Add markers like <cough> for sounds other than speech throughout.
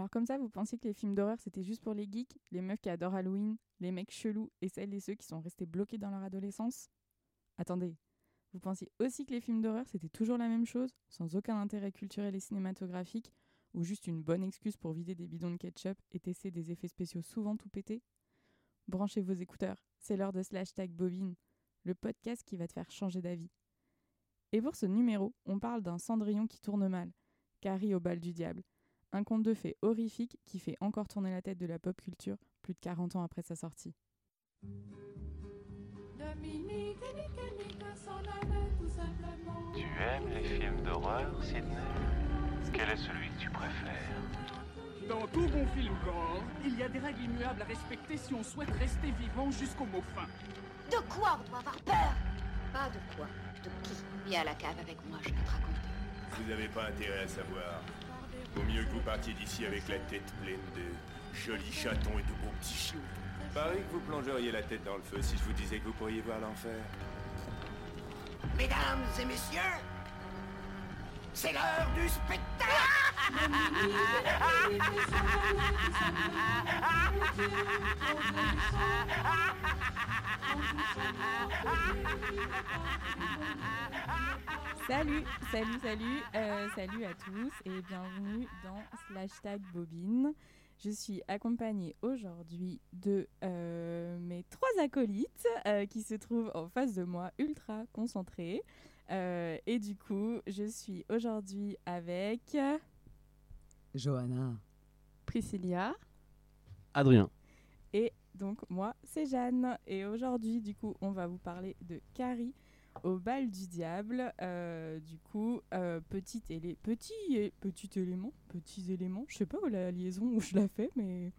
Alors comme ça, vous pensiez que les films d'horreur, c'était juste pour les geeks, les meufs qui adorent Halloween, les mecs chelous et celles et ceux qui sont restés bloqués dans leur adolescence? Attendez, vous pensiez aussi que les films d'horreur, c'était toujours la même chose, sans aucun intérêt culturel et cinématographique, ou juste une bonne excuse pour vider des bidons de ketchup et tester des effets spéciaux souvent tout pétés? Branchez vos écouteurs, c'est l'heure de Slash Tag Bobine, le podcast qui va te faire changer d'avis. Et pour ce numéro, on parle d'un cendrillon qui tourne mal, Carrie au bal du diable, un conte de fées horrifique qui fait encore tourner la tête de la pop culture plus de 40 ans après sa sortie. Tu aimes les films d'horreur, Sidney? Quel est celui que tu préfères? Dans tout bon film gore, il y a des règles immuables à respecter si on souhaite rester vivant jusqu'au mot fin. De quoi on doit avoir peur? Pas de quoi, de qui Viens à la cave avec moi, je vais te raconter. Vous n'avez pas intérêt à savoir. Vaut mieux que vous partiez d'ici avec la tête pleine de jolis chatons et de beaux petits chiots. Pareil que vous plongeriez la tête dans le feu si je vous disais que vous pourriez voir l'enfer. Mesdames et messieurs, c'est l'heure du spectacle <laughs> Salut, salut, salut, euh, salut à tous et bienvenue dans Slash Tag Bobine. Je suis accompagnée aujourd'hui de euh, mes trois acolytes euh, qui se trouvent en face de moi, ultra concentrés. Euh, et du coup, je suis aujourd'hui avec Johanna. Priscilla Adrien. et donc moi, c'est Jeanne. Et aujourd'hui, du coup, on va vous parler de Carrie au bal du diable. Euh, du coup, euh, petit, élé- petit, petit élément, petits éléments. Je sais pas où la liaison où je la fais, mais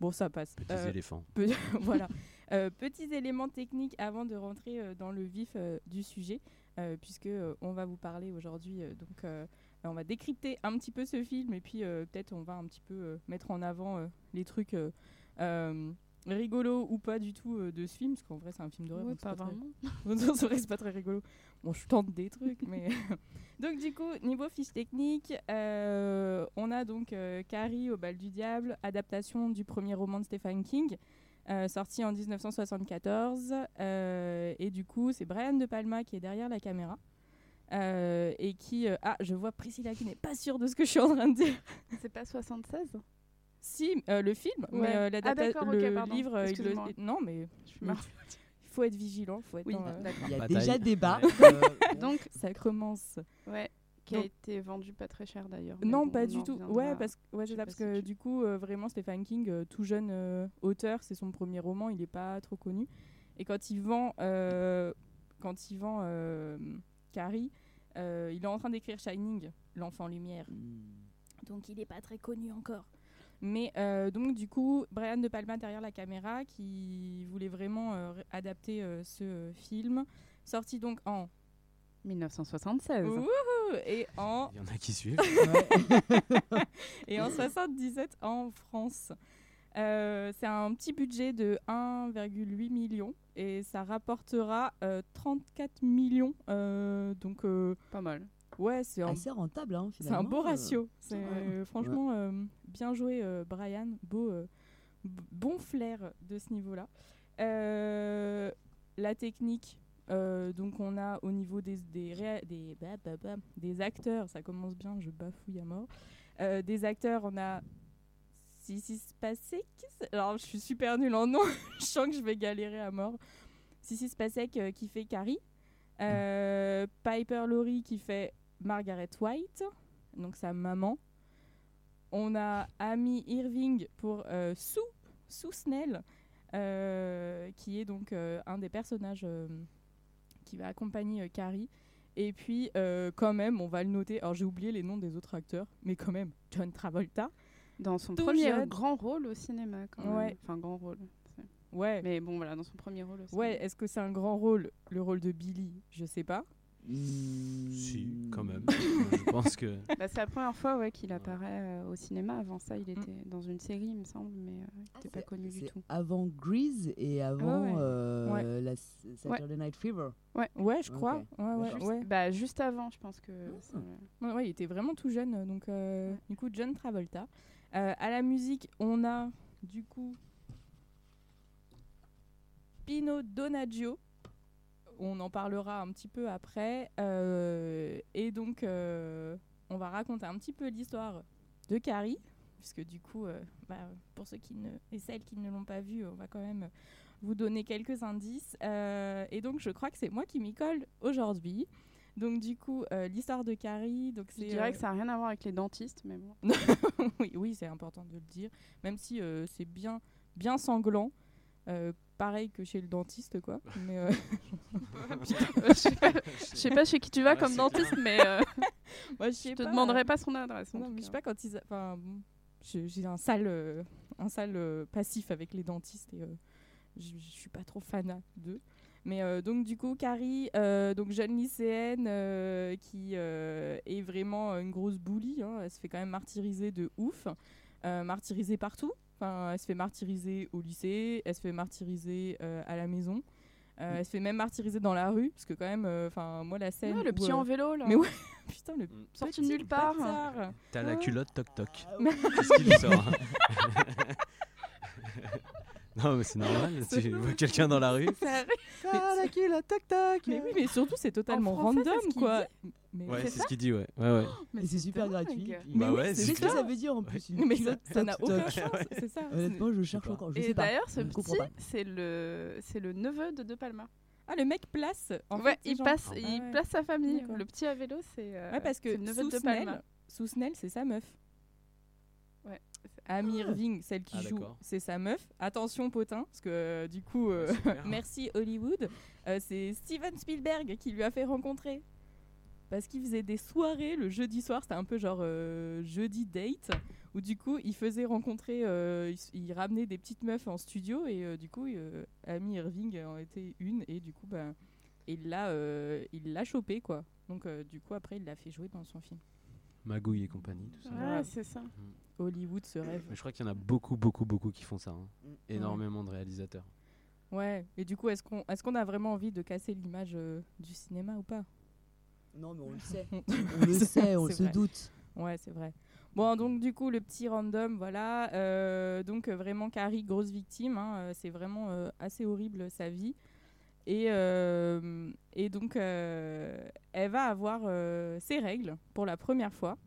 bon, ça passe. Petits Euh, éléphants. Pe- <laughs> voilà. Euh, petits éléments techniques avant de rentrer euh, dans le vif euh, du sujet, euh, puisque euh, on va vous parler aujourd'hui. euh, donc, euh, on va décrypter un petit peu ce film et puis euh, peut-être on va un petit peu euh, mettre en avant euh, les trucs rigolos ou pas du tout euh, de ce film, parce qu'en vrai c'est un film d'horreur. Ouais, pas très- vraiment. <laughs> non, c'est vrai, c'est pas très rigolo. Bon, je tente des trucs, mais. <laughs> donc, du coup, niveau fiche technique, euh, on a donc euh, Carrie au bal du diable, adaptation du premier roman de Stephen King, euh, sorti en 1974. euh, et du coup, c'est Brian De Palma qui est derrière la caméra. euh, et qui. euh, ah, je vois Priscilla qui n'est pas sûre de ce que je suis en train de dire. C'est pas 76 Si, euh, le film, Ouais. mais euh, Ah, l'adapta- d'accord, ok, le pardon. livre. il le- Excuse-moi. Non, mais Je suis marre. il faut être vigilant. Faut être Oui, dans, euh, d'accord. Il y a Bataille. déjà débat. Ouais. Donc, <laughs> ça commence. ouais, qui a Donc- été vendu pas très cher d'ailleurs. Non, bon, pas du tout. Ouais, parce, ouais, parce si que tu- du coup, euh, vraiment, Stephen King, euh, tout jeune euh, auteur, c'est son premier roman, il n'est pas trop connu. Et quand il vend, euh, quand il vend euh, Carrie, euh, il est en train d'écrire Shining, l'enfant lumière. Donc il n'est pas très connu encore. Mais euh, donc du coup, Brian De Palma derrière la caméra qui voulait vraiment euh, adapter euh, ce euh, film, sorti donc en 1976. Wouhou et en Il y en a qui suivent. <laughs> et en 77 en France. Euh, c'est un petit budget de 1,8 million et ça rapportera euh, 34 millions. euh, donc, euh, Pas mal. Ouais, c'est un, Assez rentable, hein, c'est un beau euh. ratio. C'est ouais. franchement euh, bien joué, euh, Brian. Beau, euh, bon flair de ce niveau-là. Euh, la technique. euh, donc on a au niveau des des, bah, bah, bah, des acteurs, ça commence bien, je bafouille à mort. Euh, des acteurs, on a Sissi Spacek. Alors, je suis super nulle en nom. <laughs> je sens que je vais galérer à mort. Sissi Spacek euh, qui fait Carrie. Euh, Piper Laurie qui fait Margaret White, donc sa maman. On a Amy Irving pour euh, Sue, Sue Snell, euh, qui est donc euh, un des personnages euh, qui va accompagner Carrie. Et puis, quand même, on va le noter. Alors, j'ai oublié les noms des autres acteurs, mais quand même, John Travolta. Dans son premier jeune. grand rôle au cinéma, quand même. Ouais. Enfin, grand rôle. Ouais, Mais bon, voilà, dans son premier rôle au cinéma. ouais. Est-ce que c'est un grand rôle, le rôle de Billy? Je sais pas. Si, quand même. <laughs> je pense que. Bah, c'est la première fois ouais, qu'il Ouais. apparaît euh, au cinéma. Avant ça, il était dans une série, il me semble, mais euh, il Ah, n'était pas c'est- connu du tout. Avant Grease et avant ouais. euh, Ouais. la Saturday Night Fever. Ouais, je crois. Ok. Ouais, ouais, Juste, ouais. bah, juste avant, je pense que. Ouais, ouais, il était vraiment tout jeune, donc euh, Ouais. du coup John Travolta. Euh, à la musique, on a du coup Pino Donaggio. On en parlera un petit peu après. Euh, et donc, euh, on va raconter un petit peu l'histoire de Carrie, puisque du coup, euh, bah, pour ceux qui ne, et celles qui ne l'ont pas vu, on va quand même vous donner quelques indices. Et donc, je crois que c'est moi qui m'y colle aujourd'hui. Donc, du coup, euh, l'histoire de Carrie. Donc, Je c'est, dirais euh, que ça n'a rien à voir avec les dentistes, mais bon. <laughs> oui, oui c'est important de le dire. Même si euh, c'est bien, bien sanglant. Pareil que chez le dentiste, quoi. <laughs> Mais, euh, <laughs> je sais pas, sais pas chez qui tu vas Ouais, comme dentiste, mais euh, <laughs> moi, je je te pas, demanderai pas son adresse. Non, mais je sais pas quand ils. a- Enfin, j'ai un sale, euh, un sale euh, passif avec les dentistes et euh, je suis pas trop fan d'eux. Mais euh, donc du coup, Carrie, euh, donc jeune lycéenne euh, qui euh, est vraiment une grosse bully, hein, elle se fait quand même martyriser de ouf, euh, martyriser partout. Enfin, elle se fait martyriser au lycée, elle se fait martyriser euh, à la maison, euh, elle se fait même martyriser dans la rue, parce que quand même, euh, enfin moi la scène. Ouais, le petit euh, en vélo, là. mais ouais. <laughs> Putain, le Sorti petit de nulle part. T'as la culotte toc toc. Ah oui. Qu'est-ce qu'il sort <laughs> <laughs> Non, mais c'est normal. Tu vois quelqu'un dans la rue. <laughs> Ça arrive. Ah, la culotte, tac tac. Mais oui, mais surtout, c'est totalement français, c'est random, ce qu'il quoi. Mais, Ouais, C'est ce qu'il dit, ouais. ouais, ouais. Mais Et c'est super dingue. gratuit. Bah oui, ouais, c'est c'est Qu'est-ce que ça. ça veut dire en plus une mais ça culotte ça n'a toc, aucun <laughs> toc sens, c'est ça. Honnêtement, je cherche pas. encore. Je Et pas. d'ailleurs, ce Je comprends petit, pas. c'est le, c'est le neveu de De Palma. Ah, le mec place. En ouais, fait, c'est il, genre- passe, Ah il ouais. place sa famille. D'accord. Le petit à vélo, c'est euh, Ouais, parce c'est que le neveu de De Palma. sous Snell, c'est sa meuf. Amy Irving, celle qui Ah, joue, c'est sa meuf. Attention, potin, parce que euh, du coup, euh, Super. <laughs> merci Hollywood. Euh, c'est Steven Spielberg qui lui a fait rencontrer. Parce qu'il faisait des soirées le jeudi soir, c'était un peu genre euh, jeudi date, où du coup il faisait rencontrer, euh, il, ramenait des petites meufs en studio et euh, du coup euh, Amy Irving en était une et du coup ben il l'a euh, il l'a chopé quoi. Donc euh, du coup après il l'a fait jouer dans son film. Magouille et compagnie, tout ça. Ouais, c'est ça. Hollywood se rêve. Mais je crois qu'il y en a beaucoup, beaucoup, beaucoup qui font ça. hein. Mm. Énormément de réalisateurs. Ouais. Et du coup est-ce qu'on est-ce qu'on a vraiment envie de casser l'image euh, du cinéma ou pas? Non, mais on le sait. <laughs> On- le sait, on se vrai. doute. Ouais, c'est vrai. Bon, donc du coup, le petit random, voilà. Euh, donc euh, vraiment, Carrie, grosse victime. hein, c'est vraiment euh, assez horrible sa vie. Et, euh, et donc, euh, elle va avoir euh, ses règles pour la première fois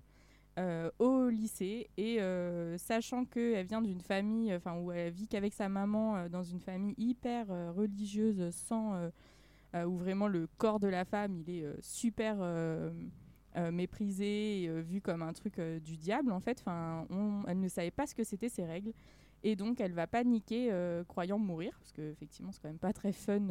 euh, au lycée. Et euh, sachant qu'elle vient d'une famille, enfin, où elle vit qu'avec sa maman euh, dans une famille hyper euh, religieuse, sans, où vraiment le corps de la femme, il est super méprisé, et, vu comme un truc du diable en fait. Enfin, elle ne savait pas ce que c'était ces règles. Et donc elle va paniquer, croyant mourir, parce que effectivement c'est quand même pas très fun.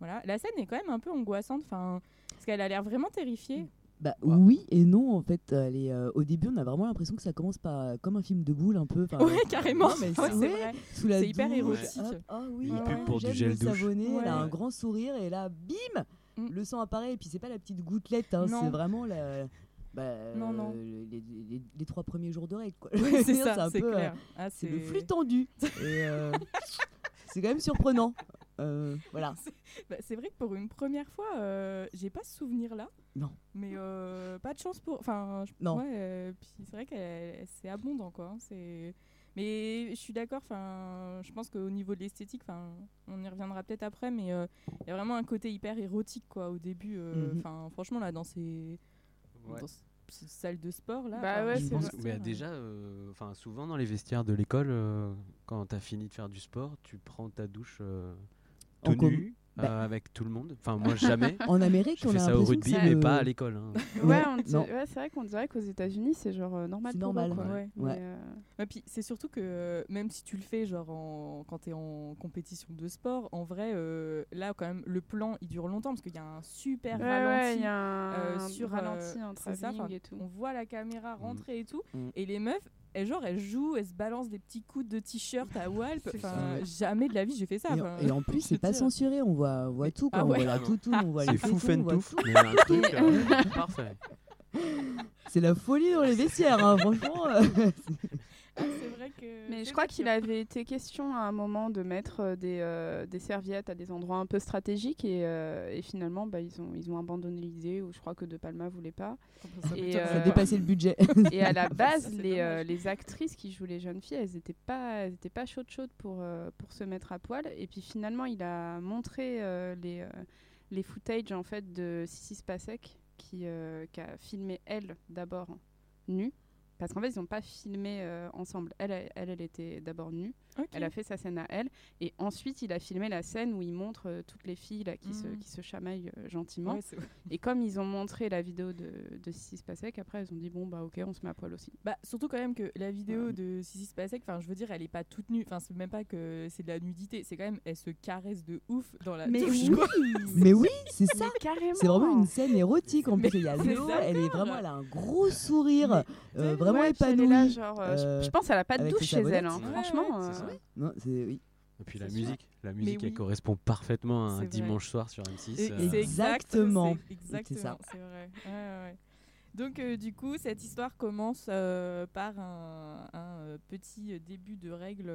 voilà, la scène est quand même un peu angoissante, enfin, parce qu'elle a l'air vraiment terrifiée. Bah oui et non en fait. Est, euh, au début, on a vraiment l'impression que ça commence par euh, comme un film de boule un peu. Ouais, carrément. <laughs> Ouais, c'est vrai. Sous la C'est hyper douche, érotique. oui, Une ah, pub pour du gel douche. Elle a un grand sourire et là, bim, Mm. le sang apparaît et puis c'est pas la petite gouttelette, hein, c'est vraiment la. bah, Non, non. euh, Les, les- les trois premiers jours de règle quoi. Ouais, <laughs> c'est ça, c'est euh, clair. Ah, C'est le flux tendu. euh, <laughs> c'est quand même surprenant. Euh, <laughs> voilà. Bah, c'est vrai que pour une première fois, euh, j'ai pas ce souvenir-là. Non. Mais euh, pas de chance pour. Enfin, je- Non. Ouais, euh, puis c'est vrai que c'est abondant, quoi. hein, C'est. Mais je suis d'accord. Enfin, je pense qu'au niveau de l'esthétique, enfin, on y reviendra peut-être après, mais euh, il y a vraiment un côté hyper érotique, quoi, au début. euh, Mhm. Enfin, franchement, là, dans ces, Ouais. dans ces salles de sport, là. Bah ouais, pense Mais déjà, euh, enfin, souvent dans les vestiaires de l'école, euh, quand tu as fini de faire du sport, tu prends ta douche euh, tout nu Bah. euh, avec tout le monde. Enfin, moi, jamais. <laughs> En Amérique, on a ça au rugby, mais pas à l'école. hein. Ouais, dit- c'est vrai qu'on dirait qu'aux États-Unis, c'est genre euh, normal C'est normal. quoi. Ouais. Mais, Ouais. euh, Et puis c'est surtout que euh, même si tu le fais genre en- quand tu es en compétition de sport, en vrai euh, là quand même le plan il dure longtemps parce qu'il y a un super ouais, ralenti. ouais, il y a un euh, sur, ralenti, un c'est ça, et tout. On voit la caméra rentrer et tout Mm. et les meufs elle, genre, elle joue, elle se balance des petits coups de t-shirt à Walp. Enfin, jamais de la vie j'ai fait ça. Et, et en plus, <laughs> c'est pas censuré, on voit, on voit tout. Quoi. Ah On voit la toutoune, on voit C'est les fou tout. mais un truc <laughs> euh, parfait. C'est la folie dans les vestiaires, hein, franchement. euh. <laughs> Ah, <laughs> c'est vrai que. Mais je crois qu'il avait été question à un moment de mettre euh, des, euh, des serviettes à des endroits un peu stratégiques et, euh, et finalement bah, ils, ont, ils ont abandonné l'idée ou je crois que De Palma voulait pas. Ça Et, peut- euh, Ça dépassait le budget. Et à la <laughs> Ça, base, les, euh, actrices qui jouent les jeunes filles, elles n'étaient pas, elles étaient pas chaudes chaudes pour, euh, pour se mettre à poil. Et puis finalement, il a montré euh, les, euh, les footage en fait de Sissi Spacek qui, euh, qui a filmé elle d'abord nue. Parce qu'en fait, ils n'ont pas filmé euh, ensemble. Elle, elle, elle, elle était d'abord nue. Elle a fait sa scène à elle. Et ensuite, il a filmé la scène où il montre euh, toutes les filles là, qui, se, Mhm. qui se chamaillent euh, gentiment. Ouais. Et comme ils ont montré la vidéo de, de Sissi Spacek, après, ils ont dit bon, bah ok, on se met à poil aussi. Bah, surtout quand même que la vidéo de Sissi Spacek, enfin, je veux dire, elle est pas toute nue. Enfin, c'est même pas que c'est de la nudité. C'est quand même, elle se caresse de ouf dans la Mais oui. <laughs> Mais oui, c'est ça. C'est vraiment une scène érotique en plus. Il y a Léo, elle est vraiment, elle a un gros sourire, euh, vraiment Ouais, là, épanouie. genre, euh, je- pense qu'elle a pas de douche chez elle. savonnettes. Ouais. Non, c'est oui. Et puis la sûr. musique, la musique, elle oui. correspond parfaitement à un C'est vrai. dimanche soir sur M6. Et- euh, c'est Exactement. c'est Exactement, ça. c'est vrai. Ouais, ouais, ouais. Donc, euh, du coup, cette histoire commence euh, par un, un, petit début de règle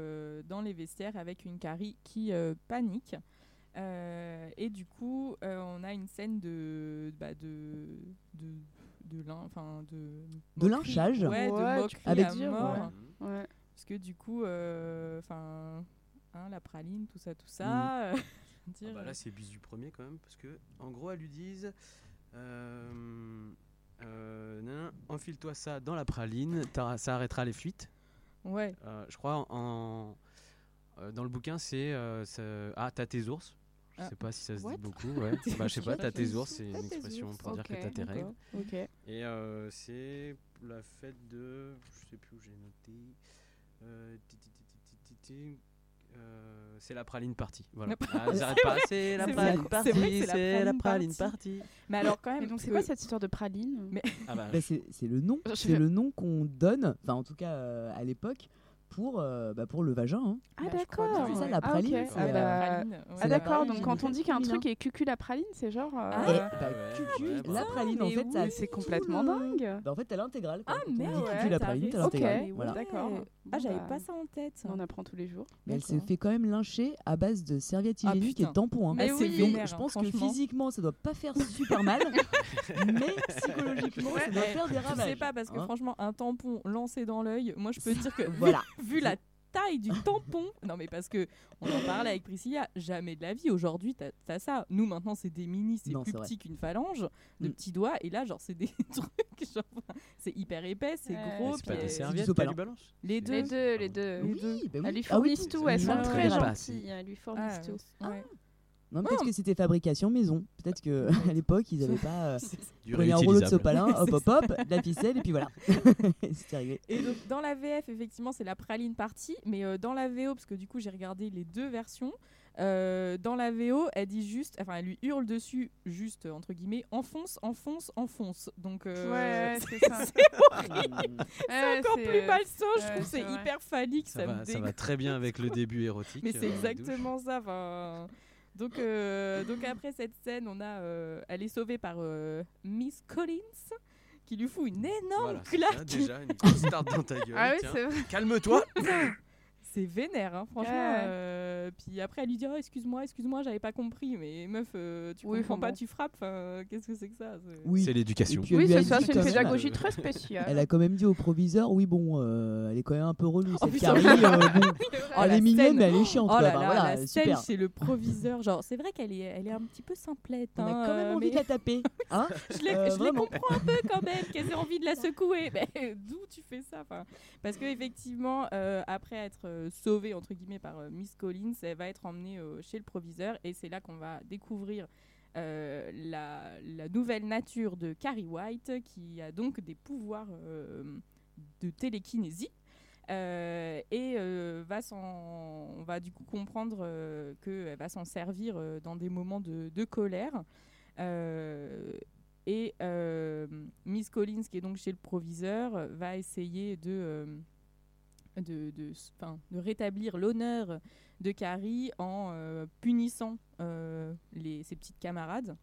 dans les vestiaires avec une Carrie qui euh, panique. Euh, et du coup, euh, on a une scène de. Bah, de, de de lin- de De lynchage. ouais, Ouais, de tu moquerie peux Avec- à dire, mort ouais. Parce que du coup euh, enfin hein, la praline tout ça tout Mm. ça euh, <laughs> dire, Ah bah là, c'est bisu premier quand même, parce que en gros, elles lui disent euh, euh, enfile-toi ça dans la praline, ça arrêtera les fuites. ouais Euh, je crois en, euh, dans le bouquin, c'est euh, ah t'as tes ours. Je Ah. sais pas si ça se What? dit beaucoup. Ouais. <laughs> bah, je sais pas, t'as tes ours, c'est une expression pour dire que t'as tes règles. Et euh, c'est la fête de. Je sais plus où j'ai noté. Euh, euh, c'est la praline party. Voilà. La <laughs> Ah, praline- j'arrête pas, c'est la praline que c'est la praline party. mais alors quand même donc, c'est quoi cette histoire de praline? Ah bah, Bah, c'est le nom, c'est le nom qu'on donne, enfin en tout cas euh, à l'époque, pour, euh, bah, pour le vagin. hein. Ah, Bah, je d'accord. C'est ça, ouais. la Ah, praline, Ah, bah, ouais. Ah la d'accord, donc quand on dit qu'un truc est cucu la praline, c'est genre... euh, Ah, Et ouais, bah, ouais, cucu, ouais, la bah. praline, en mais fait, ça mais c'est complètement le- dingue. Bah, en fait, t'as l'intégrale. Ah, Quand on dit merde, cucu, ouais, la t'as praline, t'as l'intégrale. Voilà. d'accord. ah j'avais bah, pas ça en tête On apprend tous les jours. Mais elle se fait quand même lyncher à base de serviettes Ah, hygiéniques et tampons. hein. Mais Ah. Donc, je pense que physiquement, ça doit pas faire <laughs> super mal, mais <laughs> psychologiquement, ça doit faire des je ravages. sais pas parce que hein. franchement un tampon lancé dans l'œil moi je peux te dire que Voilà. <laughs> vu la taille du tampon non mais parce que on en parlait avec Priscilla jamais de la vie aujourd'hui t'as as ça nous maintenant c'est des mini c'est plus petit qu'une phalange de Mm. petits doigts et là genre c'est des <laughs> trucs genre c'est hyper épais c'est Ouais. gros C'est pas des euh, serviettes lui balance les deux Les deux, les deux. Les Oui, deux. bah oui. Elles lui Ah oui, fournissent tout, elles sont très très gentilles, elles lui fournissent Ah, tout. ouais. Non, peut-être Non. que c'était fabrication maison. Peut-être que <laughs> à l'époque, ils avaient pas. euh, Du prenaient un rouleau de sopalin, hop <laughs> hop hop, de la ficelle, et puis voilà. <laughs> C'était réglé. Et donc dans la VF, effectivement, c'est la praline partie, mais euh, dans la VO, parce que du coup j'ai regardé les deux versions, euh, dans la VO, elle dit juste, enfin elle lui hurle dessus, juste euh, entre guillemets, enfonce, enfonce, enfonce. Donc euh, Ouais, c'est ça. c'est encore plus malsain, je trouve, c'est hyper phallique, ça, Ça me va, ça va très bien avec le début érotique. Mais c'est euh, exactement ça. enfin. Donc, euh, donc après cette scène, on a, euh, elle est sauvée par euh, Miss Collins qui lui fout une énorme Voilà, claque. déjà, une grosse tarte dans ta gueule. Ah oui, tiens. c'est vrai. Calme-toi. C'est vénère, hein, franchement. Ouais. euh, puis après, elle lui dit oh, Excuse-moi, excuse-moi, j'avais pas compris. Mais meuf, euh, tu Oui, comprends pas, bon. tu frappes. Qu'est-ce que c'est que ça c'est- Oui. C'est l'éducation. Oui, c'est ça, c'est une même- pédagogie très spéciale. Elle a quand même dit au proviseur Oui, bon, euh, elle est quand même un peu relou, Oh, cette euh, bon, <laughs> Oh, elle la est mignonne, scène. mais elle est chiante. Oh quoi. là Enfin, là, voilà, la scène, super. c'est le proviseur. Genre, c'est vrai qu'elle est, elle est un petit peu simplette. On a hein, quand même euh, envie mais de la taper. <laughs> Hein je les, Euh, comprends un peu quand même, qu'elles aient envie de la secouer. <laughs> Mais d'où tu fais ça Parce que effectivement, euh, après être euh, sauvée entre guillemets par euh, Miss Collins, elle va être emmenée euh, chez le proviseur et c'est là qu'on va découvrir euh, la, nouvelle nature de Carrie White, qui a donc des pouvoirs euh, de télékinésie. Euh, et euh, va on va du coup comprendre euh, qu'elle va s'en servir euh, dans des moments de, de colère. Euh, et euh, Miss Collins, qui est donc chez le proviseur, va essayer de, euh, de, de, enfin, de rétablir l'honneur de Carrie en euh, punissant euh, les, ses petites camarades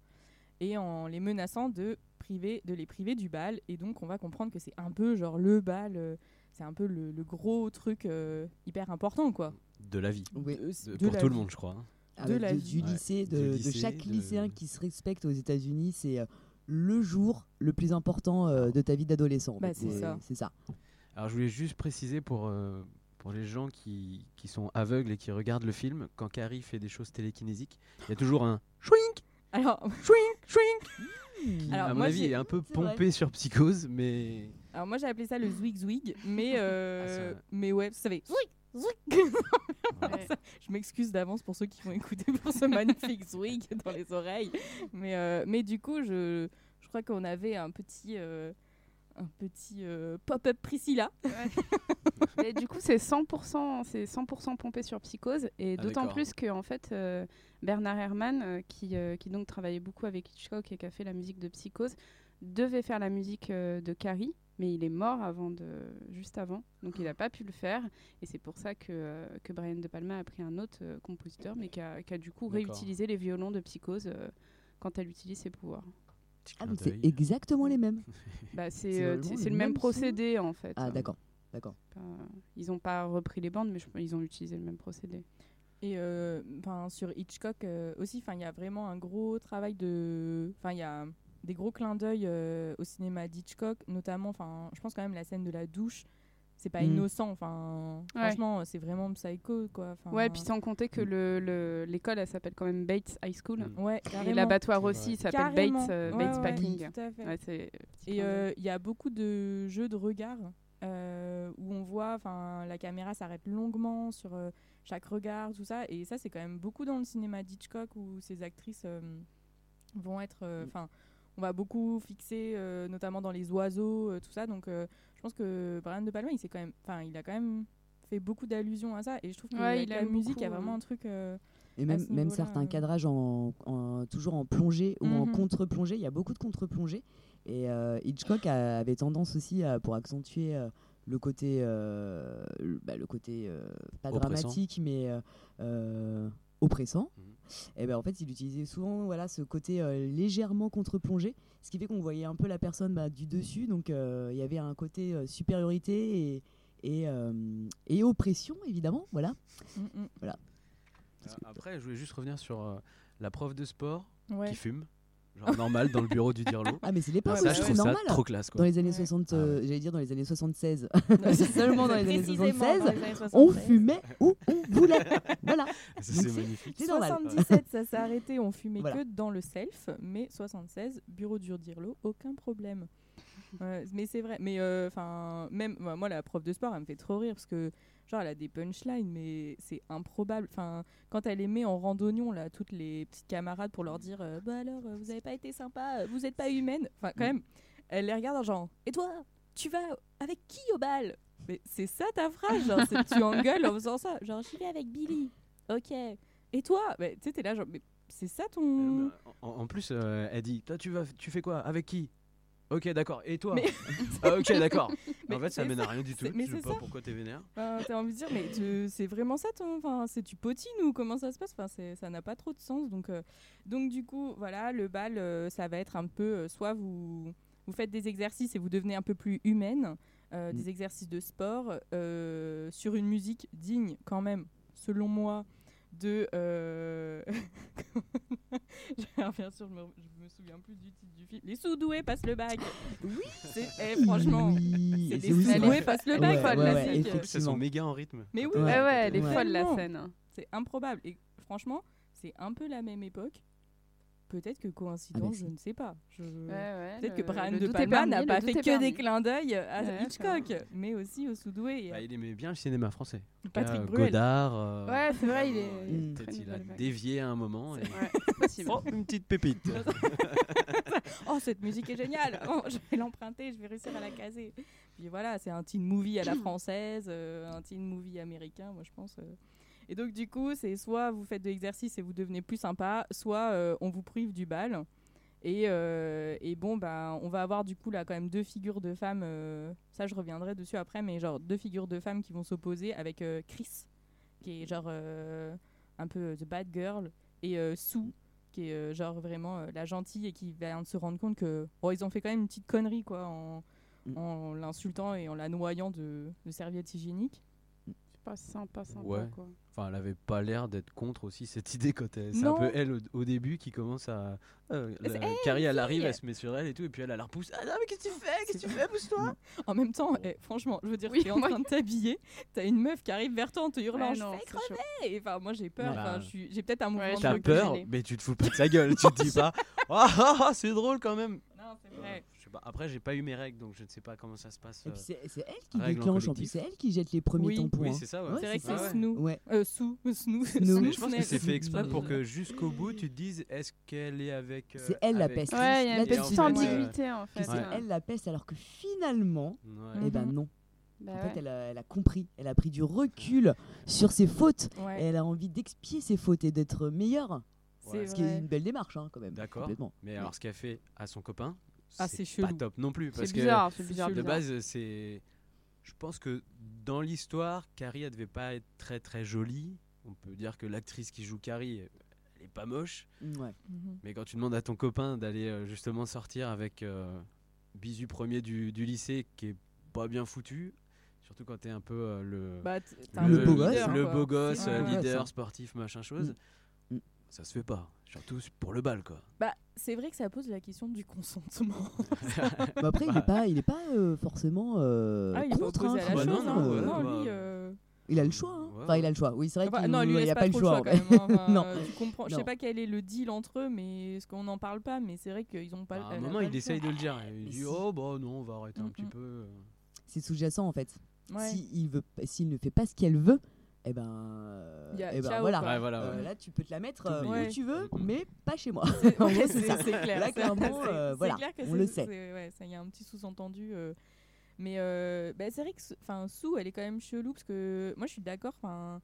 et en les menaçant de, priver, de les priver du bal. Et donc, on va comprendre que c'est un peu genre le bal, euh, c'est un peu le, le gros truc euh, hyper important, quoi. De la vie. Oui. De- De- de pour la tout le monde, je crois. hein. Ah de la de- vie. du lycée, de, de chaque de- lycéen qui se respecte aux États-Unis, c'est euh, le jour le plus important euh, de ta vie d'adolescent. en Bah, fait. c'est ça. C'est ça. Alors, je voulais juste préciser pour, euh, pour les gens qui, qui sont aveugles et qui regardent le film, quand Carrie fait des choses télékinésiques, il y a toujours un shrink, Alors, <laughs> shrink, shrink. Alors, à mon moi, avis, est un peu vrai. pompé sur Psychose, mais. alors moi j'ai appelé ça le zwig zwig, mais, <laughs> euh, Ah, ça- mais ouais, ça fait zwig zwig. <laughs> Ouais. Je m'excuse d'avance pour ceux qui vont écouter pour ce magnifique zwig dans les oreilles. Mais, euh, mais du coup, je, je crois qu'on avait un petit, euh, un petit euh, pop-up Priscilla. Et du coup, c'est 100%, c'est 100% pompé sur Psychose. Et Ah, d'autant plus que en fait, euh, Bernard Herrmann, euh, qui, euh, qui donc travaillait beaucoup avec Hitchcock et qui a fait la musique de Psychose, devait faire la musique euh, de Carrie, mais il est mort avant de, juste avant, donc il n'a pas pu le faire. Et c'est pour ça que, euh, que Brian De Palma a pris un autre euh, compositeur, mais qui a, qui a du coup réutilisé les violons de Psychose euh, quand elle utilise ses pouvoirs. Petit Ah, c'est d'œil. exactement les mêmes. Bah, <laughs> C'est c'est euh, le le même procédé en fait. Ah, hein. d'accord. D'accord. Ils n'ont pas repris les bandes, mais je- ils ont utilisé le même procédé. Et euh, sur Hitchcock euh, aussi, il y a vraiment un gros travail de. Enfin, il y a des gros clins d'œil euh, au cinéma d'Hitchcock, notamment, je pense quand même la scène de la douche, c'est pas Mm. innocent. Enfin, Ouais. franchement, c'est vraiment psycho, quoi. 'Fin, Ouais, puis sans compter que Mm. le- le- l'école, elle s'appelle quand même Bates High School. Mm. Ouais, Et carrément. l'abattoir C'est aussi, s'appelle. Bates, euh, Ouais, Bates ouais, Packing. tout à fait. Ouais, c'est petit Et euh, il y a beaucoup de jeux de regard euh, où on voit, enfin, la caméra s'arrête longuement sur euh, chaque regard, tout ça. Et ça, c'est quand même beaucoup dans le cinéma d'Hitchcock où ces actrices euh, vont être, euh, enfin, on va beaucoup fixer, euh, notamment dans les oiseaux, euh, tout ça. Donc, euh, je pense que Brian De Palma, il s'est quand même, enfin, il a quand même fait beaucoup d'allusions à ça. Et je trouve que Ouais, avec il la musique, il y a vraiment un truc. euh, Et même, même certains cadrages en, en- toujours en plongée ou en Mhm. contre-plongée. Il y a beaucoup de contre-plongée. Et euh, Hitchcock a- avait tendance aussi à, pour accentuer euh, le côté, euh, le, bah, le côté euh, pas Oppressant. dramatique, mais euh, euh, oppressant. Mhm. Et ben en fait, il utilisait souvent voilà, ce côté euh, légèrement contre-plongé, ce qui fait qu'on voyait un peu la personne bah, du dessus. Donc euh, il y avait un côté euh, supériorité et, et, euh, et oppression, évidemment. Voilà. mm, mm. Euh, Après, je voulais juste revenir sur euh, la prof de sport Ouais. qui fume, genre normal dans le bureau du Dirlo. Ah, mais c'est l'époque Ouais, ça, je c'est trouve normal. ça trop classe. Dans les années Ouais. 60, Ah ouais. euh, j'allais dire dans les années 76, <laughs> <laughs> seulement dans les années Précisément 76, dans les années on 76. fumait où on voulait. <laughs> voilà, c'est c'est- magnifique. c'est normal. 77, ça s'est arrêté, on fumait Voilà. que dans le self, mais 76, bureau dur d'Irlo, aucun problème. Ouais, mais c'est vrai, mais euh, enfin, même bah, moi, la prof de sport, elle me fait trop rire parce que, genre, elle a des punchlines, mais c'est improbable. Enfin, quand elle les met en randonnion, là, toutes les petites camarades pour leur dire, euh, bah alors, euh, vous avez pas été sympa, euh, vous n'êtes pas humaine. Enfin, quand Mm. même, elle les regarde en genre, et toi, tu vas avec qui au bal? Mais c'est ça ta phrase, genre, tu engueules en faisant ça. Genre, j'y vais avec Billy. Ok. Et toi? Bah, Tu sais, t'es là, genre, mais c'est ça ton. En, en plus, euh, elle dit Toi, tu, vas, tu fais quoi? Avec qui? Ok, d'accord. Et toi Mais- <laughs> Ah, Ok, d'accord. <laughs> Mais En fait, ça mène à rien du tout. mais Je sais pas ça. pourquoi t'es vénère. Enfin, t'as envie de dire, mais tu- c'est vraiment ça ton. Enfin, c'est tu potines ou comment ça se passe? Enfin, Ça n'a pas trop de sens. Donc, euh, donc du coup, voilà, le bal, euh, ça va être un peu. euh, soit vous, vous faites des exercices et vous devenez un peu plus humaine, Mm. des exercices de sport, sur une musique digne, quand même, selon moi, de. euh, <laughs> je reviens sur, je me, je me souviens plus du titre du film. Les sous-doués passent le bac. Oui Eh, Franchement. Oui, C'est des sous-doués passent le bac, ouais, quoi, ouais, ouais, classique. En plus, elles sont méga en rythme. Mais oui, Ouais. Elle est Ouais. folle la scène. hein. C'est improbable. Et franchement, c'est un peu la même époque. Peut-être que Ah, coïncidence, mais je c'est- ne sais pas. Je... Ouais, ouais, Peut-être que Brian De Palma n'a pas fait que des clins d'œil à Ouais, Hitchcock, mais aussi au Soudoué. Bah, il aimait bien le cinéma français. Patrick cas, Bruel. Godard. euh, Ouais, c'est vrai, il est. il est il a dévié à un moment. Et... Oh, une petite pépite. <laughs> oh, cette musique est géniale Oh, Je vais l'emprunter, je vais réussir à la caser. Puis voilà, c'est un teen movie à la <clears throat> française, euh, un teen movie américain, moi je pense. Et donc du coup, c'est soit vous faites de l'exercice et vous devenez plus sympa, soit euh, on vous prive du bal. Et, euh, et bon, bah, on va avoir du coup là quand même deux figures de femmes. euh, ça, je reviendrai dessus après, mais genre deux figures de femmes qui vont s'opposer avec euh, Chris, qui est genre un peu the bad girl, et Sue, qui est genre vraiment la gentille et qui va se rendre compte que bon, ils ont fait quand même une petite connerie quoi en, Mm. en l'insultant et en la noyant de, de serviettes hygiéniques. Pas sympa, sympa Ouais. quoi. Enfin, elle avait pas l'air d'être contre aussi cette idée quand elle. C'est un peu elle au, au début qui commence à. euh, C'est- la- Hey, Carrie, elle arrive, elle se met sur elle et tout, et puis elle, elle la repousse. Ah non, mais qu'est-ce que tu fais? Qu'est-ce que tu fais? Pousse-toi <laughs> En même temps, eh, franchement, je veux dire, Oui, t'es en moi- train de t'habiller, t'as une meuf qui arrive vers toi en te hurlant, Ouais, je non, fais c'est chaud. crever. Et Enfin, moi j'ai peur. Enfin, je j'ai peut-être un mouvement Ouais, de T'as je peur, mais tu te fous pas de sa gueule. tu te dis pas. <laughs> Ah ah, ah, c'est drôle quand même. Non, c'est vrai. Pas. Après, j'ai pas eu mes règles, donc je ne sais pas comment ça se passe. Et euh. puis c'est elle qui en déclenche en plus, c'est elle qui jette les premiers Oui. tampons. Oui, hein. c'est ça, ouais. Ouais, c'est vrai que c'est ouais. Snoo. Ouais. Euh. Snoo. Mais je pense que c'est fait exprès pour que jusqu'au bout tu te dises est-ce qu'elle est avec. euh, C'est elle la peste. Ouais, il y a La une peste, petite c'est- ambiguïté en fait. c'est ouais. elle la peste alors que finalement, Ouais. eh ben non. Bah En ouais. fait, elle a, elle a compris, elle a pris du recul sur ses fautes. Ouais, Et elle a envie d'expier ses fautes et d'être meilleure. c'est Ce qui est une belle démarche hein, quand même. D'accord. Mais alors, ce qu'elle fait à son copain, Ah, c'est pas chelou. top non plus. Parce C'est que bizarre, bizarre. de bizarre. base, c'est. Je pense que dans l'histoire, Carrie, elle devait pas être très très jolie. On peut dire que l'actrice qui joue Carrie, elle est pas moche. Ouais. Mhm. Mais quand tu demandes à ton copain d'aller euh, justement sortir avec euh, Bisu premier du, du lycée qui est pas bien foutu, surtout quand t'es un peu euh, le, Bah, Le un beau leader, gosse, le quoi. beau gosse, euh, Ouais, leader, sportif, machin chose. Mm. Ça se fait pas, surtout pour le bal quoi. Bah, c'est vrai que ça pose la question du consentement. <laughs> Bah après, il est pas, il est pas euh, forcément euh, ah, il est contre. hein, à la Bah chose. non, hein. non, ouais, non, bah, lui. euh, Il a le choix. hein. Ouais, Enfin, il ouais. a le choix. Oui, c'est vrai enfin, qu'il non, il lui il laisse y a pas, pas le choix. quand même. hein. <laughs> Enfin, Non. euh, tu comprends. Je sais Non. pas quel est le deal entre eux, mais ce qu'on n'en parle pas, mais c'est vrai qu'ils ont pas. à un moment, il essaye choix. de le dire. Il dit. Oh bah non, on va arrêter un Mm, petit mm. peu. euh. C'est sous-jacent en fait. Ouais. Veut, s'il ne fait pas ce qu'elle veut, eh ben, euh, eh ben ciao, voilà. quoi. Ouais, voilà. Euh, là, tu peux te la mettre euh, où tu veux, mais pas chez moi. C'est <laughs> clair. Là, c'est- clairement, euh, voilà, clair que on c'est- le sait. il y a un petit sous-entendu. euh. Mais euh, bah, c'est vrai que enfin, Sue, elle est quand même chelou parce que moi, je suis d'accord. Enfin,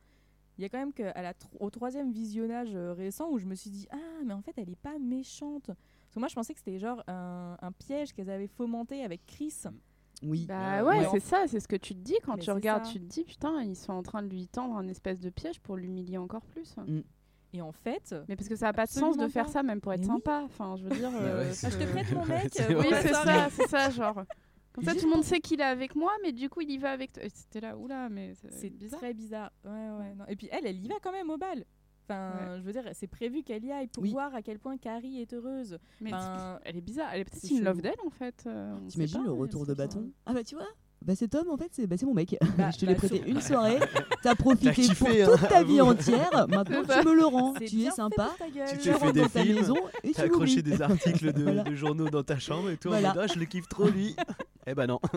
il y a quand même que à la tro- au troisième visionnage euh, récent où je me suis dit ah mais en fait elle est pas méchante. Parce que moi, je pensais que c'était genre un, un piège qu'elles avaient fomenté avec Chris. Oui. Bah Ouais, c'est ça, c'est ce que tu te dis quand Mais tu regardes. ça. Tu te dis putain, ils sont en train de lui tendre un espèce de piège pour l'humilier encore plus. Et en fait, Mais parce que ça n'a pas de sens de faire pas. ça, même pour être oui. sympa. Enfin, je veux dire. <laughs> Euh, ouais, ah, je te prête mon <laughs> mec. Euh. Oui, c'est ça, c'est ça, genre. Comme ça, tout le monde sait qu'il est avec moi, mais du coup, il y va avec toi. C'était là, oula, mais c'est C'est bizarre. très bizarre. Ouais, ouais, non. Et puis elle, elle y va quand même au bal. Enfin, Ouais. je veux dire, c'est prévu qu'elle y aille pour Oui. voir à quel point Carrie est heureuse. Mais Enfin, elle est bizarre. Elle est peut-être une love d'elle en fait. euh, T'imagines pas, le retour de bizarre. bâton Ah bah tu vois bah cet homme en fait c'est bah, c'est mon mec. Bah, <laughs> je te l'ai bah, prêté une <laughs> soirée, t'as profité kiffé, pour hein, toute ta vie entière, maintenant tu me le rends, tu es sympa, ta. Tu t'es fait rentres des dans ta films, maison et T'as tu accroché des articles de, <laughs> Voilà. de journaux dans ta chambre et toi, en Voilà. mode, Ah, je le kiffe trop lui. Eh ben non. <laughs>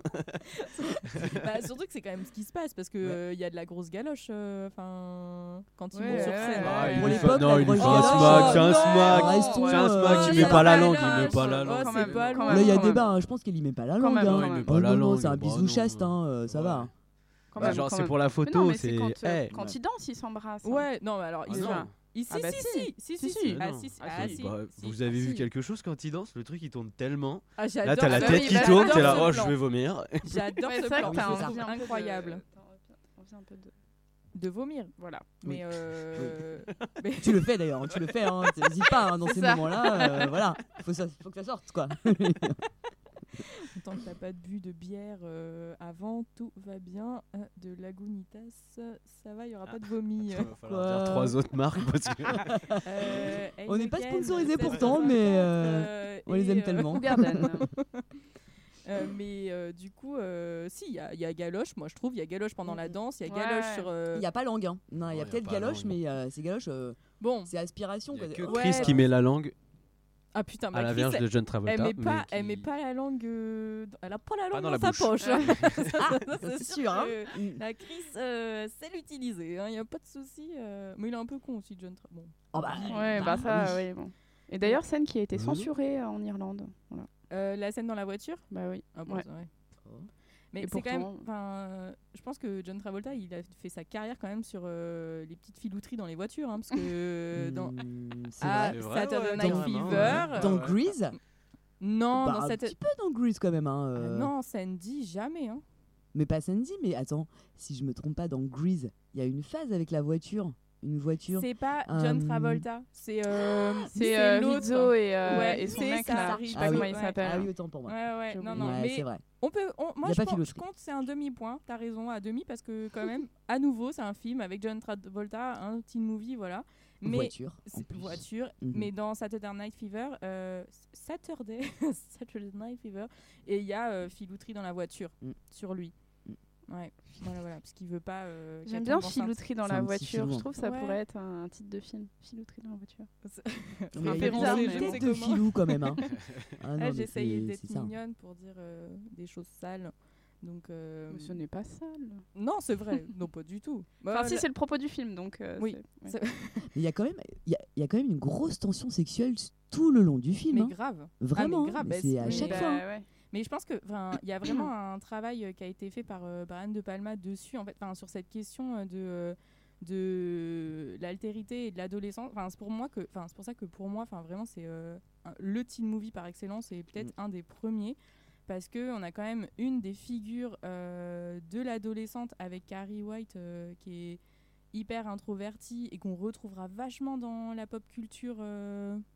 Bah, surtout que c'est quand même ce qui se passe parce que euh, il y a de la grosse galoche. euh, Enfin, quand ils Ouais, montent sur ouais, scène. ouais, Ah, il Pour lui l'époque, fait- non, il lui fait un smack, c'est un smack. C'est un euh, smack, il y met pas la langue, il met pas la Oh, langue. Même, Là il y a même. débat, hein, je pense qu'il y met pas la langue. hein. quand Non, il met même. pas Oh, la non, non, langue. c'est un bisou chaste, hein, euh, ça va. Quand Bah, genre c'est pour la photo, c'est. quand, euh, Eh. quand ils dansent, ils s'embrassent. hein. Ouais, non, mais alors, Ah ils non. sont. Ici, Ah bah si, si. si, si, Si, si, si. Ah, non. si, si, Ah, ah, si. si, Bah, si. vous avez Ah, vu si. quelque chose quand il danse Le truc il tourne tellement. Ah, Là t'as la tête Oui, qui bah, tourne, t'es là, oh je vais vomir. J'adore ce plan. t'as Oui, envie un de- incroyable. t'as envie un peu de- De vomir, Voilà. mais euh, <laughs> mais- Tu le fais d'ailleurs, tu le fais, hein, <laughs> n'hésite pas hein, dans C'est ces ça. moments-là. euh, voilà, faut, ça, faut que ça sorte quoi. <laughs> <laughs> Tant que t'as pas bu de bière euh, avant, tout va bien. Euh, de Lagunitas, ça va, il y aura pas de vomi. <laughs> Il va falloir dire trois autres marques parce que. Euh, On n'est pas Heineken, sponsorisé 16,54, pourtant, mais, euh, euh, on les et, aime euh, tellement. <laughs> Euh, mais euh, du coup, euh, si, il y, a- il y a galoche, moi je trouve. Il y a galoche pendant la danse, il y a Ouais. galoche sur. euh, Il n'y a pas langue. Hein. Non, il y a peut-être galoche, langue. mais euh, c'est galoche, euh, Bon, c'est aspiration. Il y a quoi. que Ouais, Chris qui met la langue ah putain, bah, à la Chris, verge elle- de John Elle Travolta. met pas, mais elle qui- met pas la langue. euh, dans- Elle a pas la langue dans dans, la sa bouche. poche. hein. <laughs> Ça, c'est sûr, hein. que Mm. La Chris, euh, c'est l'utiliser. Il n'y a pas de souci. euh, Mais il est un peu con aussi, John. Tra- Bon. Oh, bah, Ouais, bah ça, oui, bon. Et d'ailleurs, scène qui a été Mhm. censurée euh, en Irlande. Voilà. Euh, la scène dans la voiture? Bah oui. Ah bon, Ouais. Mais c'est quand même. euh, je pense que John Travolta, il a fait sa carrière quand même sur euh, les petites filouteries dans les voitures, hein, parce que dans Hmm, ah, vrai. Saturday ouais, Night Fever. ouais. Dans ouais. Grease Non, Bah, dans Un cette. petit peu dans Grease quand même. Hein, Ah euh. non, Sandy, jamais. Hein. Mais pas Sandy, mais attends, si je me trompe pas, dans Grease, il y a une phase avec la voiture. Une voiture. C'est pas John Euh, Travolta, c'est euh, <gasps> C'est euh, et, euh, Ouais, et son c'est mec ça, là. Je sais pas Ah comment oui. il Ouais. s'appelle. Ah oui, autant pour moi. Ouais, ouais, non, non, mais c'est vrai. on peut. on- moi, je, pense- je compte c'est un demi-point. T'as raison, à demi, parce que quand <laughs> même, à nouveau, c'est un film avec John Travolta, un teen movie, voilà. Mais voiture. en c'est- plus. voiture, Mhm. mais dans Saturday Night Fever, euh, Saturday, <laughs> Saturday Night Fever, et il y a euh, filouterie dans la voiture Mm. sur lui. Ouais, voilà, voilà, parce qu'il veut pas. euh, J'aime bien. Filouterie dans C'est la un voiture. Je trouve que ça Ouais. pourrait être un, un titre de film. Filouterie dans la voiture. <laughs> Bizarre, mais tête bon. de filou quand même. Hein. <laughs> Ah, Ah, J'essayais c'est- d'être c'est mignonne pour dire euh, des choses sales. Donc, euh, Mais ce n'est pas sale. non, c'est vrai, <laughs> non, pas du tout. Enfin, Bah, si, c'est le propos du film, donc. euh, Oui, c'est- c'est- il y a quand même, il y a, il y a quand même une grosse tension sexuelle tout le long du film. mais hein. grave. Vraiment. mais grave, hein. bah, Mais c'est à c'est- chaque bah, fois. Mais je pense que il y a vraiment <clears throat> un travail euh, qui a été fait par euh, Brian De Palma dessus, en fait, enfin, sur cette question euh, de de l'altérité et de l'adolescence. Enfin, c'est pour moi que, enfin, c'est pour ça que pour moi, enfin, vraiment, c'est euh, le teen movie par excellence et peut-être Mm. un des premiers parce que on a quand même une des figures euh, de l'adolescente avec Carrie White euh, qui est hyper introvertie et qu'on retrouvera vachement dans la pop culture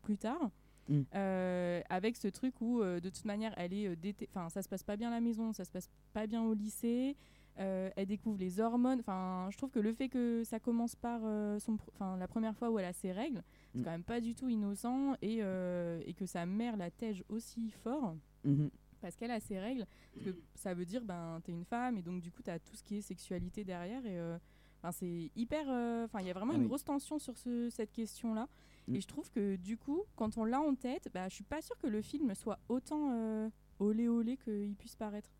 plus tard. Mm. Euh, avec ce truc où euh, de toute manière elle est euh, enfin ça se passe pas bien à la maison ça se passe pas bien au lycée euh, elle découvre les hormones enfin je trouve que le fait que ça commence par son enfin la première fois où elle a ses règles c'est Mm. quand même pas du tout innocent et, et que sa mère la tège aussi fort Mhm. parce qu'elle a ses règles, parce que ça veut dire ben t'es une femme et donc du coup t'as tout ce qui est sexualité derrière et euh, enfin, c'est hyper, euh, enfin il y a vraiment Ah une oui. grosse tension sur ce, cette question là Mm. et je trouve que du coup quand on l'a en tête, bah je suis pas sûre que le film soit autant euh, olé olé qu'il puisse paraître.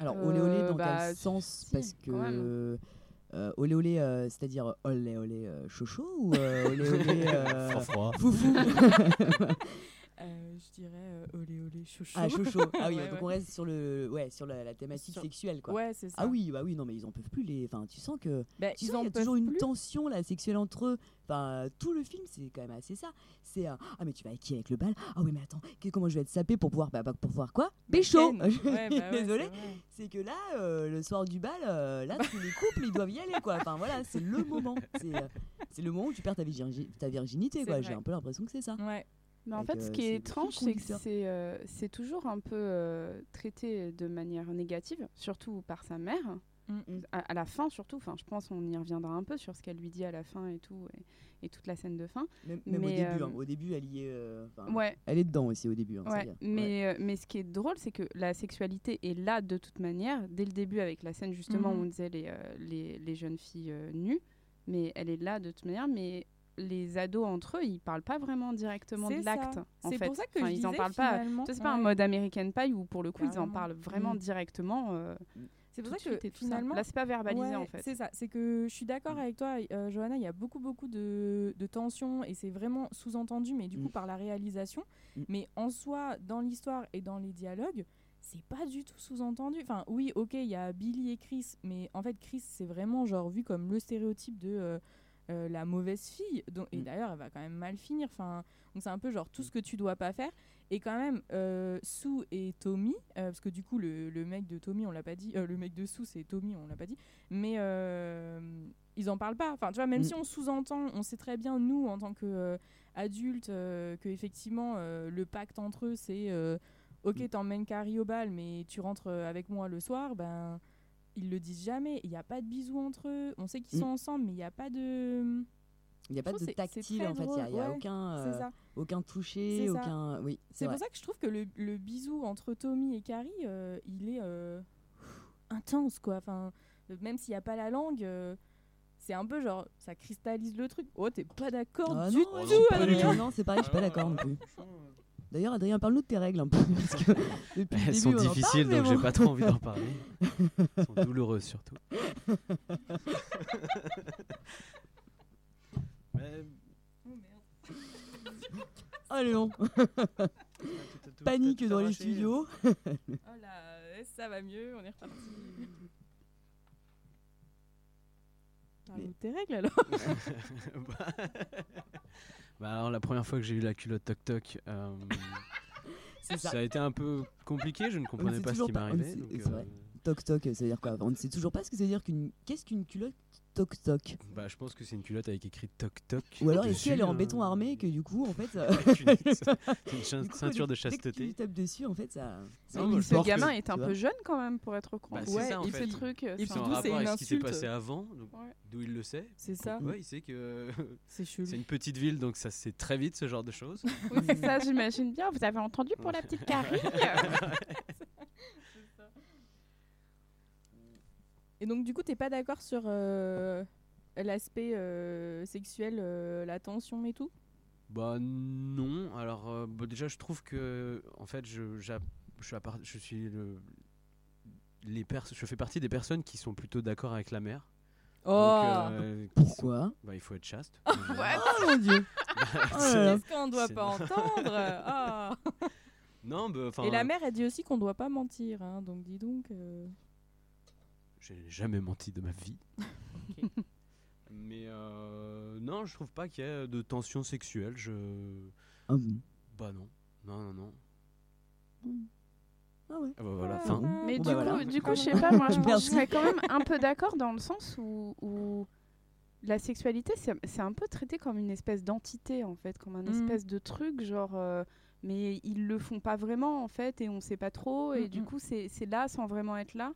Alors, Euh, olé olé dans bah, quel sens? si, Parce que. euh, olé olé, euh, c'est-à-dire olé olé euh, chocho ou euh, olé <laughs> olé euh, foufou? <laughs> Euh, je dirais euh, olé olé chouchou. Ah, chocho. Ah oui, <laughs> Ouais, donc ouais. on reste sur, le, ouais, sur la, la thématique Sur- sexuelle, quoi. Ouais c'est ça. Ah oui, bah oui, non, mais ils en peuvent plus. Les... Enfin, tu sens que. Bah, Tu ils sens en y a toujours une tension là, sexuelle entre eux. Enfin, tout le film, c'est quand même assez ça. C'est ah mais tu vas avec qui avec le bal? Ah oui mais attends, comment je vais être sapé pour pouvoir bah, bah, pour pouvoir quoi? Pécho. Ouais, bah <laughs> ouais, Désolé. c'est que là, euh, le soir du bal, euh, là tous les couples ils doivent y aller quoi. Enfin voilà, c'est le moment. C'est le moment où tu perds ta, virgi- ta virginité quoi. J'ai un peu l'impression que c'est ça. Ouais. Mais en fait, ce euh, qui est étrange, c'est que c'est euh, c'est toujours un peu euh, traité de manière négative, surtout par sa mère. Mm. À, à la fin, surtout. Enfin, je pense on y reviendra un peu sur ce qu'elle lui dit à la fin et tout, et, et toute la scène de fin. Même, même au Mais, début, euh, hein. au début elle y est. euh, Ouais, Elle est dedans aussi au début. hein, ouais. Mais, euh, mais ce qui est drôle, c'est que la sexualité est là de toute manière, dès le début, avec la scène justement Mhm. où on disait les, euh, les, les jeunes filles euh, nues. Mais elle est là de toute manière, mais les ados entre eux, ils parlent pas vraiment directement de l'acte. en C'est pour ça que Enfin, je ils en parlent pas. finalement- C'est pas un mode American Pie où pour le coup ils en parlent vraiment Mm. directement. euh, C'est pour ça que tout ça. finalement Là, c'est pas verbalisé Ouais, en fait. C'est ça, c'est que je suis d'accord Mm. avec toi, euh, Johanna, il y a beaucoup, beaucoup de, de tensions et c'est vraiment sous-entendu, mais du coup Mm. par la réalisation. Mais en soi, dans l'histoire et dans les dialogues, c'est pas du tout sous-entendu. Enfin, oui, ok, il y a Billy et Chris, mais en fait, Chris, c'est vraiment genre vu comme le stéréotype de euh, euh, la mauvaise fille. Donc, et Mm. d'ailleurs, elle va quand même mal finir. Enfin, donc c'est un peu genre tout ce que tu dois pas faire. Et quand même, euh, Sue et Tommy, euh, parce que du coup, le, le mec de Tommy, on l'a pas dit, euh, le mec de Sue, c'est Tommy, on l'a pas dit, mais ils en parlent pas. Enfin, tu vois, même Mm. si on sous-entend, on sait très bien, nous, en tant qu'adultes, que effectivement, le pacte entre eux, c'est ok, Mm. t'emmènes Carrie au bal, mais tu rentres avec moi le soir, ben. Ils le disent jamais, il n'y a pas de bisous entre eux. On sait qu'ils Mm. sont ensemble, mais il n'y a pas de. Il n'y a pas de tactile en fait. Il n'y a, y a ouais, aucun, C'est euh, ça. aucun toucher, aucun. Oui, c'est pour ça que je trouve que le, le bisou entre Tommy et Carrie, euh, il est euh, intense, quoi. Enfin, même s'il n'y a pas la langue, euh, c'est un peu genre, ça cristallise le truc. Oh, t'es pas d'accord Ah du non, tout, Adrien. Non, c'est pareil, je suis pas d'accord non plus. <laughs> euh, D'ailleurs, Adrien, parle-nous de tes règles un peu. <laughs> Parce que depuis le Elles début, sont parle, difficiles, donc bon. j'ai pas trop envie d'en parler. <laughs> Elles sont douloureuses surtout. <laughs> Mais- tout- tout- Panique dans les studios. Oh la Ça va mieux, on est reparti. Parle-nous Mais- de tes règles alors. Bah... alors la première fois que j'ai eu la culotte toc toc, euh, <laughs> C'est ça. ça. a été un peu compliqué. Je ne comprenais pas ce qui m'arrivait. c'est euh, Toc toc, ça veut dire quoi? On ne sait toujours pas ce que ça veut dire qu'une. Qu'est-ce qu'une culotte? Toc toc Bah, je pense que c'est une culotte avec écrit toc toc. Ou alors est-ce qu'elle est en béton armé et que du coup en fait ça. <laughs> une, coup, ceinture de dès que tu chasteté. tapes dessus en fait ça. Non, moi, Ce gamin que- est un peu jeune quand même pour être au courant. Bah, c'est Ouais, ça en Ce fait. truc. et C'est surtout, c'est une ce qui s'est passé avant, d'où il le sait. C'est ça. Ouais, il sait que <laughs> C'est chelou. c'est une petite ville, donc ça se sait très vite ce genre de choses. Oui, c'est ça, j'imagine bien. Vous avez entendu pour la petite Carrie <laughs> Et donc, du coup, t'es pas d'accord sur euh, l'aspect euh, sexuel, euh, la tension et tout? Bah non. Alors euh, bah, déjà, je trouve que en fait, je, suis, je le, les je fais partie des personnes qui sont plutôt d'accord avec la mère. Oh Donc, euh, qui sont- Pourquoi? Bah, Il faut être chaste. <laughs> Oh mon dieu <laughs> Oh. Qu'est-ce qu'on doit c'est- pas <laughs> entendre? Ah. non, bah. Et la mère, elle dit aussi qu'on doit pas mentir. hein, donc, dis donc. J'ai jamais menti de ma vie. <laughs> Mais euh, non, je trouve pas qu'il y ait de tension sexuelle. Je. Ah bon? Bah non. Non, non, non. Ah ouais. Ah bah voilà, fin. ah. Mais Bon, du, bah, coup, voilà. du coup, je sais <laughs> pas, moi je pense que je serais quand même un peu d'accord dans le sens où, où la sexualité, c'est un peu traité comme une espèce d'entité, en fait, comme un Mhm. espèce de truc, genre. euh, mais ils le font pas vraiment, en fait, et on sait pas trop, et du Mhm. coup, c'est c'est là sans vraiment être là.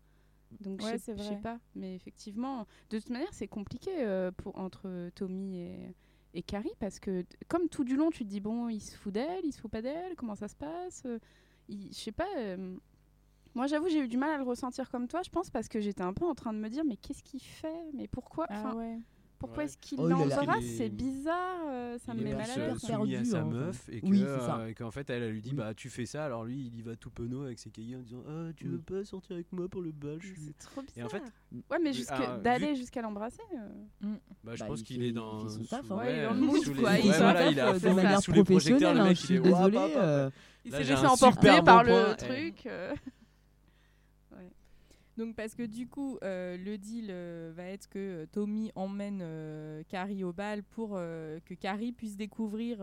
Donc, je Ouais, je sais pas. Mais effectivement, de toute manière, c'est compliqué euh, pour, entre Tommy et, et Carrie, parce que comme tout du long, tu te dis, bon, il se fout d'elle, il se fout pas d'elle, comment ça se passe euh, Je sais pas. euh, moi, j'avoue, j'ai eu du mal à le ressentir comme toi, je pense, parce que j'étais un peu en train de me dire, mais qu'est-ce qu'il fait? Mais pourquoi? Ah ouais. Pourquoi Ouais. est-ce qu'il Oh, l'embrasse C'est bizarre, euh, ça il me met mal à l'aise. soumis à perdu, sa hein, meuf et Oui, euh, qu'en fait elle, elle lui dit Oui. bah tu fais ça alors lui il y va tout penaud avec ses cahiers en disant ah tu veux pas sortir avec moi pour le bal je C'est trop bizarre. Et en fait, ouais, mais ah, vu- d'aller jusqu'à l'embrasser. euh, bah je Bah, pense il qu'il est dans sous- taf. Ouais, il est dans le mood, quoi, il est euh, de manière sous les projecteurs professionnelle, le mec je il suis euh, Il s'est laissé emporter par le eh. truc. Donc parce que du coup, euh, le deal euh, va être que euh, Tommy emmène Carrie au bal pour que Carrie puisse découvrir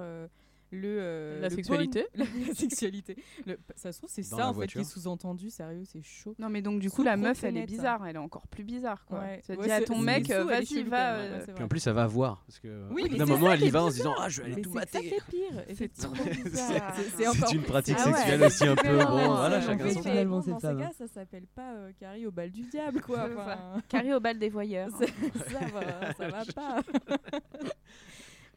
le euh, La le sexualité. bon- <laughs> la sexualité. Le- ça se trouve c'est ça en fait qui est voiture. sous-entendu. Sérieux, c'est chaud. Non, mais donc du coup, la meuf, elle est bizarre. Elle est encore plus bizarre, quoi. Ouais. Tu vas Ouais, dire à c'est- ton c'est mec, euh, vas-y, va. euh, ouais, c'est puis vrai. en plus elle va voir parce que Oui, d'un c'est moment ça elle y va en se disant ah je vais aller tout c'est ça mater qui est pire. C'est trop <laughs> bizarre. C'est- c'est c'est une pratique Ah sexuelle aussi un <laughs> peu bon voilà chacun son finalement, dans cette ces femme. cas, ça s'appelle pas euh, Carrie au bal du diable quoi. C'est ça. Carrie au bal des voyeurs. ça, ça va, ça va pas.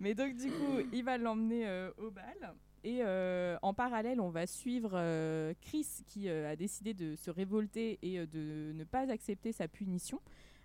Mais donc du coup, <clears throat> il va l'emmener euh, au bal. Et euh, en parallèle, on va suivre euh, Chris qui euh, a décidé de se révolter et euh, de ne pas accepter sa punition.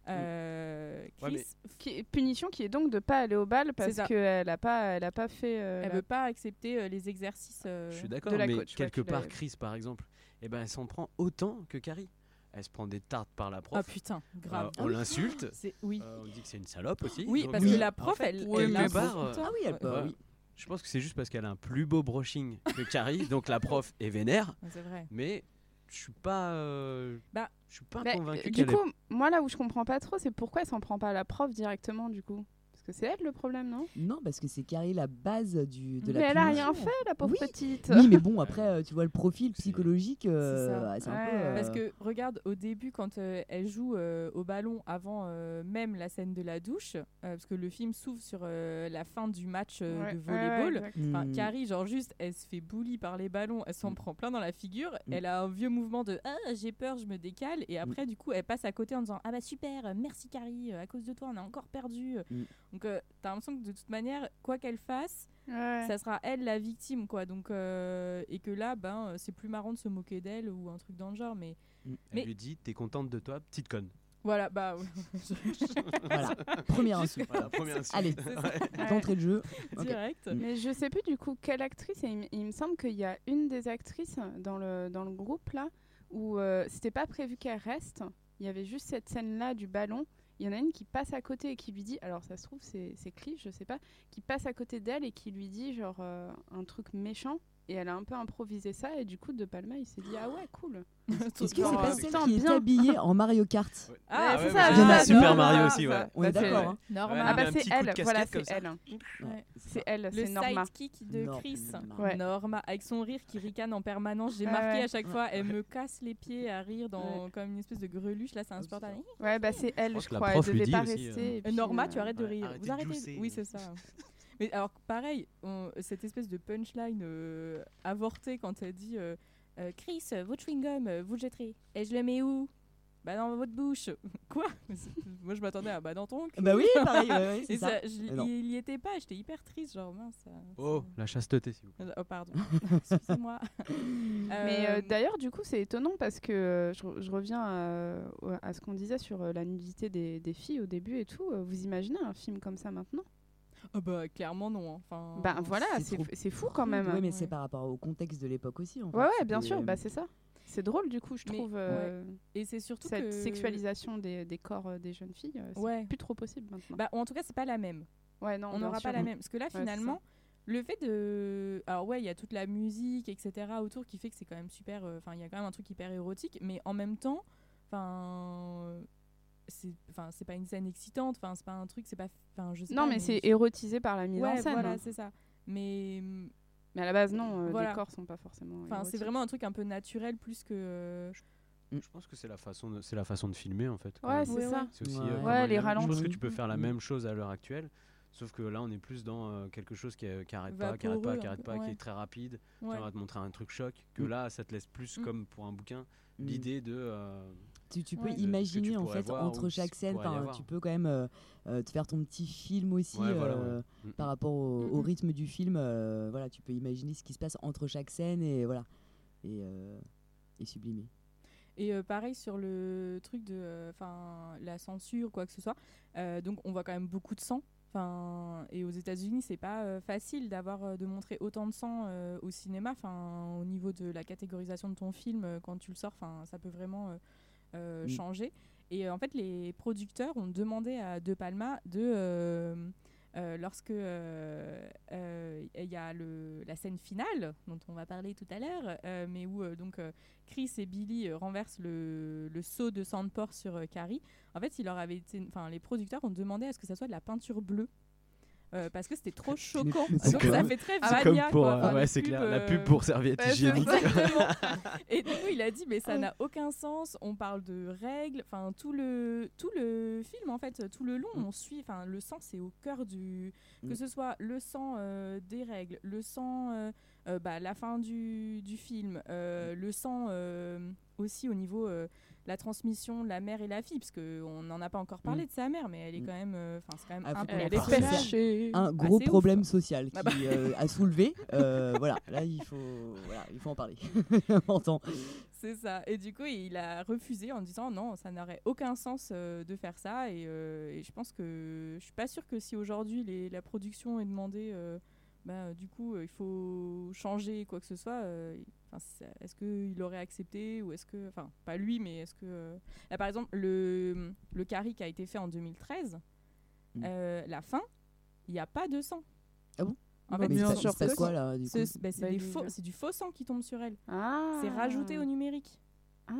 Euh, Ouais, Chris, mais- Qui- punition qui est donc de pas aller au bal parce qu'elle a pas, elle a pas fait. euh, elle la- veut pas accepter euh, les exercices. euh, je suis d'accord mais coach, quelque part Chris par exemple eh ben elle s'en prend autant que Carrie elle se prend des tartes par la prof Ah putain, grave. Euh, on l'insulte C'est oui. euh, on dit que c'est une salope aussi Oui, Donc, parce euh, que la en prof, fait, elle, elle l'insulte part, tout euh, le temps. Ah oui, elle. Ouais. oui. Je pense que c'est juste parce qu'elle a un plus beau brushing que Carrie, <laughs> donc la prof est vénère, C'est vrai. mais je suis pas, euh, Bah, je suis pas Bah, convaincu euh, du coup, moi là où je comprends pas trop, c'est pourquoi elle s'en prend pas à la prof directement du coup? Que c'est elle le problème, non? Non, parce que c'est Carrie la base du, de Mais la elle a rien fait, la pauvre Oui. petite. Oui, mais bon, <laughs> après, euh, tu vois le profil psychologique, euh, C'est ça. ouais, c'est un Ouais, peu. euh, Parce que regarde, au début, quand euh, elle joue euh, au ballon avant euh, même la scène de la douche, euh, parce que le film s'ouvre sur euh, la fin du match euh, Ouais, de volleyball. ouais. Enfin, hmm, Carrie, genre juste, elle se fait bully par les ballons, elle s'en Mm. prend plein dans la figure, Mm. elle a un vieux mouvement de ah j'ai peur, je me décale, et après du coup elle passe à côté en disant ah bah super, merci Carrie, à cause de toi on a encore perdu. Mm. Donc euh, t'as l'impression que de toute manière, quoi qu'elle fasse, Ouais. ça sera elle la victime quoi. Donc euh, et que là ben euh, c'est plus marrant de se moquer d'elle ou un truc dans le genre, mais Elle mais- lui dit T'es contente de toi, petite conne. voilà bah <laughs> Voilà, première insulte. Voilà, <laughs> première insulte. Allez, Ouais. <laughs> d'entrée de jeu. Direct. Mm. Mais je sais plus du coup quelle actrice, et il, me- il me semble qu'il y a une des actrices dans le, dans le groupe là, où euh, c'était pas prévu qu'elle reste, il y avait juste cette scène là du ballon. Il y en a une qui passe à côté et qui lui dit, alors ça se trouve c'est Cliff, je sais pas, qui passe à côté d'elle et qui lui dit genre euh, un truc méchant. Et elle a un peu improvisé ça et du coup De Palma il s'est dit ah ouais cool. <laughs> Est-ce que c'est pas celle qui est bien. habillée en Mario Kart Ah, c'est c'est ça, il y en a Super Mario aussi, ouais. On est Bah, c'est- d'accord. hein. Norma. Ah bah un c'est elle, voilà c'est elle. C'est elle, Le c'est Norma. sidekick de. Chris. Norma, avec son rire qui ricane en permanence. J'ai marqué à chaque fois, elle me casse les pieds à rire dans comme une espèce de greluche. Là, c'est insupportable. Ouais bah c'est elle je crois. Elle devait pas rester. euh, Norma, euh, tu arrêtes de rire. Vous arrêtez. Oui, c'est ça. <laughs> Mais alors, pareil, on- cette espèce de punchline euh, avortée quand elle dit euh, euh, Chris, votre chewing-gum, vous le jetterez. Et je le mets où? Bah, dans votre bouche. <laughs> Quoi? <laughs> Moi, je m'attendais à bah, dans ton cul. Bah oui, <laughs> pareil, ouais, ouais, c'est Et ça. je- il y était pas, j'étais hyper triste, genre mince. ça- Oh, la chasteté, s'il vous plaît. Oh, pardon. Excusez-moi. Mais euh, Euh, d'ailleurs, du coup, c'est étonnant parce que euh, je, re- je reviens à, à ce qu'on disait sur euh, la nudité des, des filles au début et tout. Vous imaginez un film comme ça maintenant? Oh, bah, clairement, non. hein. Enfin, Ben voilà, c'est fou quand même. Oui, mais Ouais. c'est par rapport au contexte de l'époque aussi. En fait. Ouais, ouais, bien sûr, bah, c'est ça. C'est drôle du coup, je Mais- trouve, euh, Et c'est surtout cette que... sexualisation des, des corps euh, des jeunes filles. euh, c'est Ouais. plus trop possible maintenant. Bah, ou en tout cas, c'est pas la même. ouais, non, on n'aura pas la même. Parce que là, finalement, le fait de. Alors, ouais, il y a toute la musique, etc. autour qui fait que c'est quand même super. euh, Enfin, il y a quand même un truc hyper érotique. Mais en même temps, enfin. C'est enfin, c'est pas une scène excitante. Enfin, c'est pas un truc. C'est pas. Enfin, je sais Non, pas, mais c'est érotisé par la mise Ouais, en scène. voilà, hein. c'est ça. Mais. Mais à la base, non, euh, Voilà. les corps sont pas forcément. Enfin, c'est vraiment un truc un peu naturel plus que. euh, Je pense que c'est la façon de, c'est la façon de filmer en fait. Ouais, c'est ça. ouais. C'est aussi, Ouais. euh, Ouais, les dire, Je pense que ralentis. tu peux faire la Mm. même chose à l'heure actuelle, sauf que là on est plus dans euh, quelque chose qui, euh, qui arrête pas, qui arrête pas, Vaporeux, qui arrête pas, qui est très rapide. ouais. Qui va te montrer un truc choc. Que Mm. là, ça te laisse plus Mm. comme pour un bouquin Mm. l'idée de. Tu, tu peux Ouais. Imaginer tu en fait voir entre chaque scène, tu peux quand même euh, euh, te faire ton petit film aussi Ouais, voilà, euh, ouais. Mm. par rapport au, au Mhm. rythme du film. euh, voilà, tu peux imaginer ce qui se passe entre chaque scène et voilà et, euh, et sublimer. Et euh, pareil sur le truc de enfin la censure quoi que ce soit. Euh, donc on voit quand même beaucoup de sang. Enfin et aux États-Unis, c'est pas euh, facile d'avoir de montrer autant de sang euh, au cinéma enfin au niveau de la catégorisation de ton film quand tu le sors, enfin ça peut vraiment euh, euh, Mm. changer. Et euh, en fait, les producteurs ont demandé à De Palma de euh, lorsque euh, euh, il y a le, la scène finale dont on va parler tout à l'heure, mais où donc Chris et Billy renversent le, le seau de porc sur Carrie. En fait, il leur avait été, enfin, les producteurs ont demandé à ce que ça soit de la peinture bleue. Euh, parce que c'était trop choquant. c'est Donc comme- ça fait très C'est Vania, comme pour, quoi. euh, Enfin, ouais, les c'est clair, la euh, pub pour serviette Ouais, hygiénique. <laughs> Et du coup, il a dit, mais ça n'a aucun sens. On parle de règles. Enfin, tout le, tout le film, en fait, tout le long, Mm. on suit. Enfin, le sang, c'est au cœur du. Mm. Que ce soit le sang euh, des règles, le sang, euh, euh, bah, la fin du, du film, euh, le sang euh, aussi au niveau. euh, la transmission de la mère et la fille, parce qu'on n'en a pas encore parlé de sa mère, mais elle est Mm. quand même, euh, enfin c'est quand même Ah, Elle est. Un Ah, gros ouf. problème social qui Ah bah. euh, a soulevé. euh, <laughs> voilà, là il faut, voilà, il faut en parler. <laughs> C'est ça. Et du coup, il a refusé en disant non, ça n'aurait aucun sens euh, de faire ça. Et, euh, et je pense que je suis pas sûre que si aujourd'hui les- la production est demandée, euh, bah, du coup, euh, il faut changer quoi que ce soit. euh, est-ce qu'il aurait accepté ou est-ce que, enfin, pas lui, mais est-ce que euh, là, par exemple, le le Carrie qui a été fait en 2013, Mm. euh, la fin, il n'y a pas de sang. Ah bon En Mais fait, c'est- du c'est bah, Bah, il- faux- c'est du faux sang qui tombe sur elle. Ah. C'est rajouté au numérique. Ah.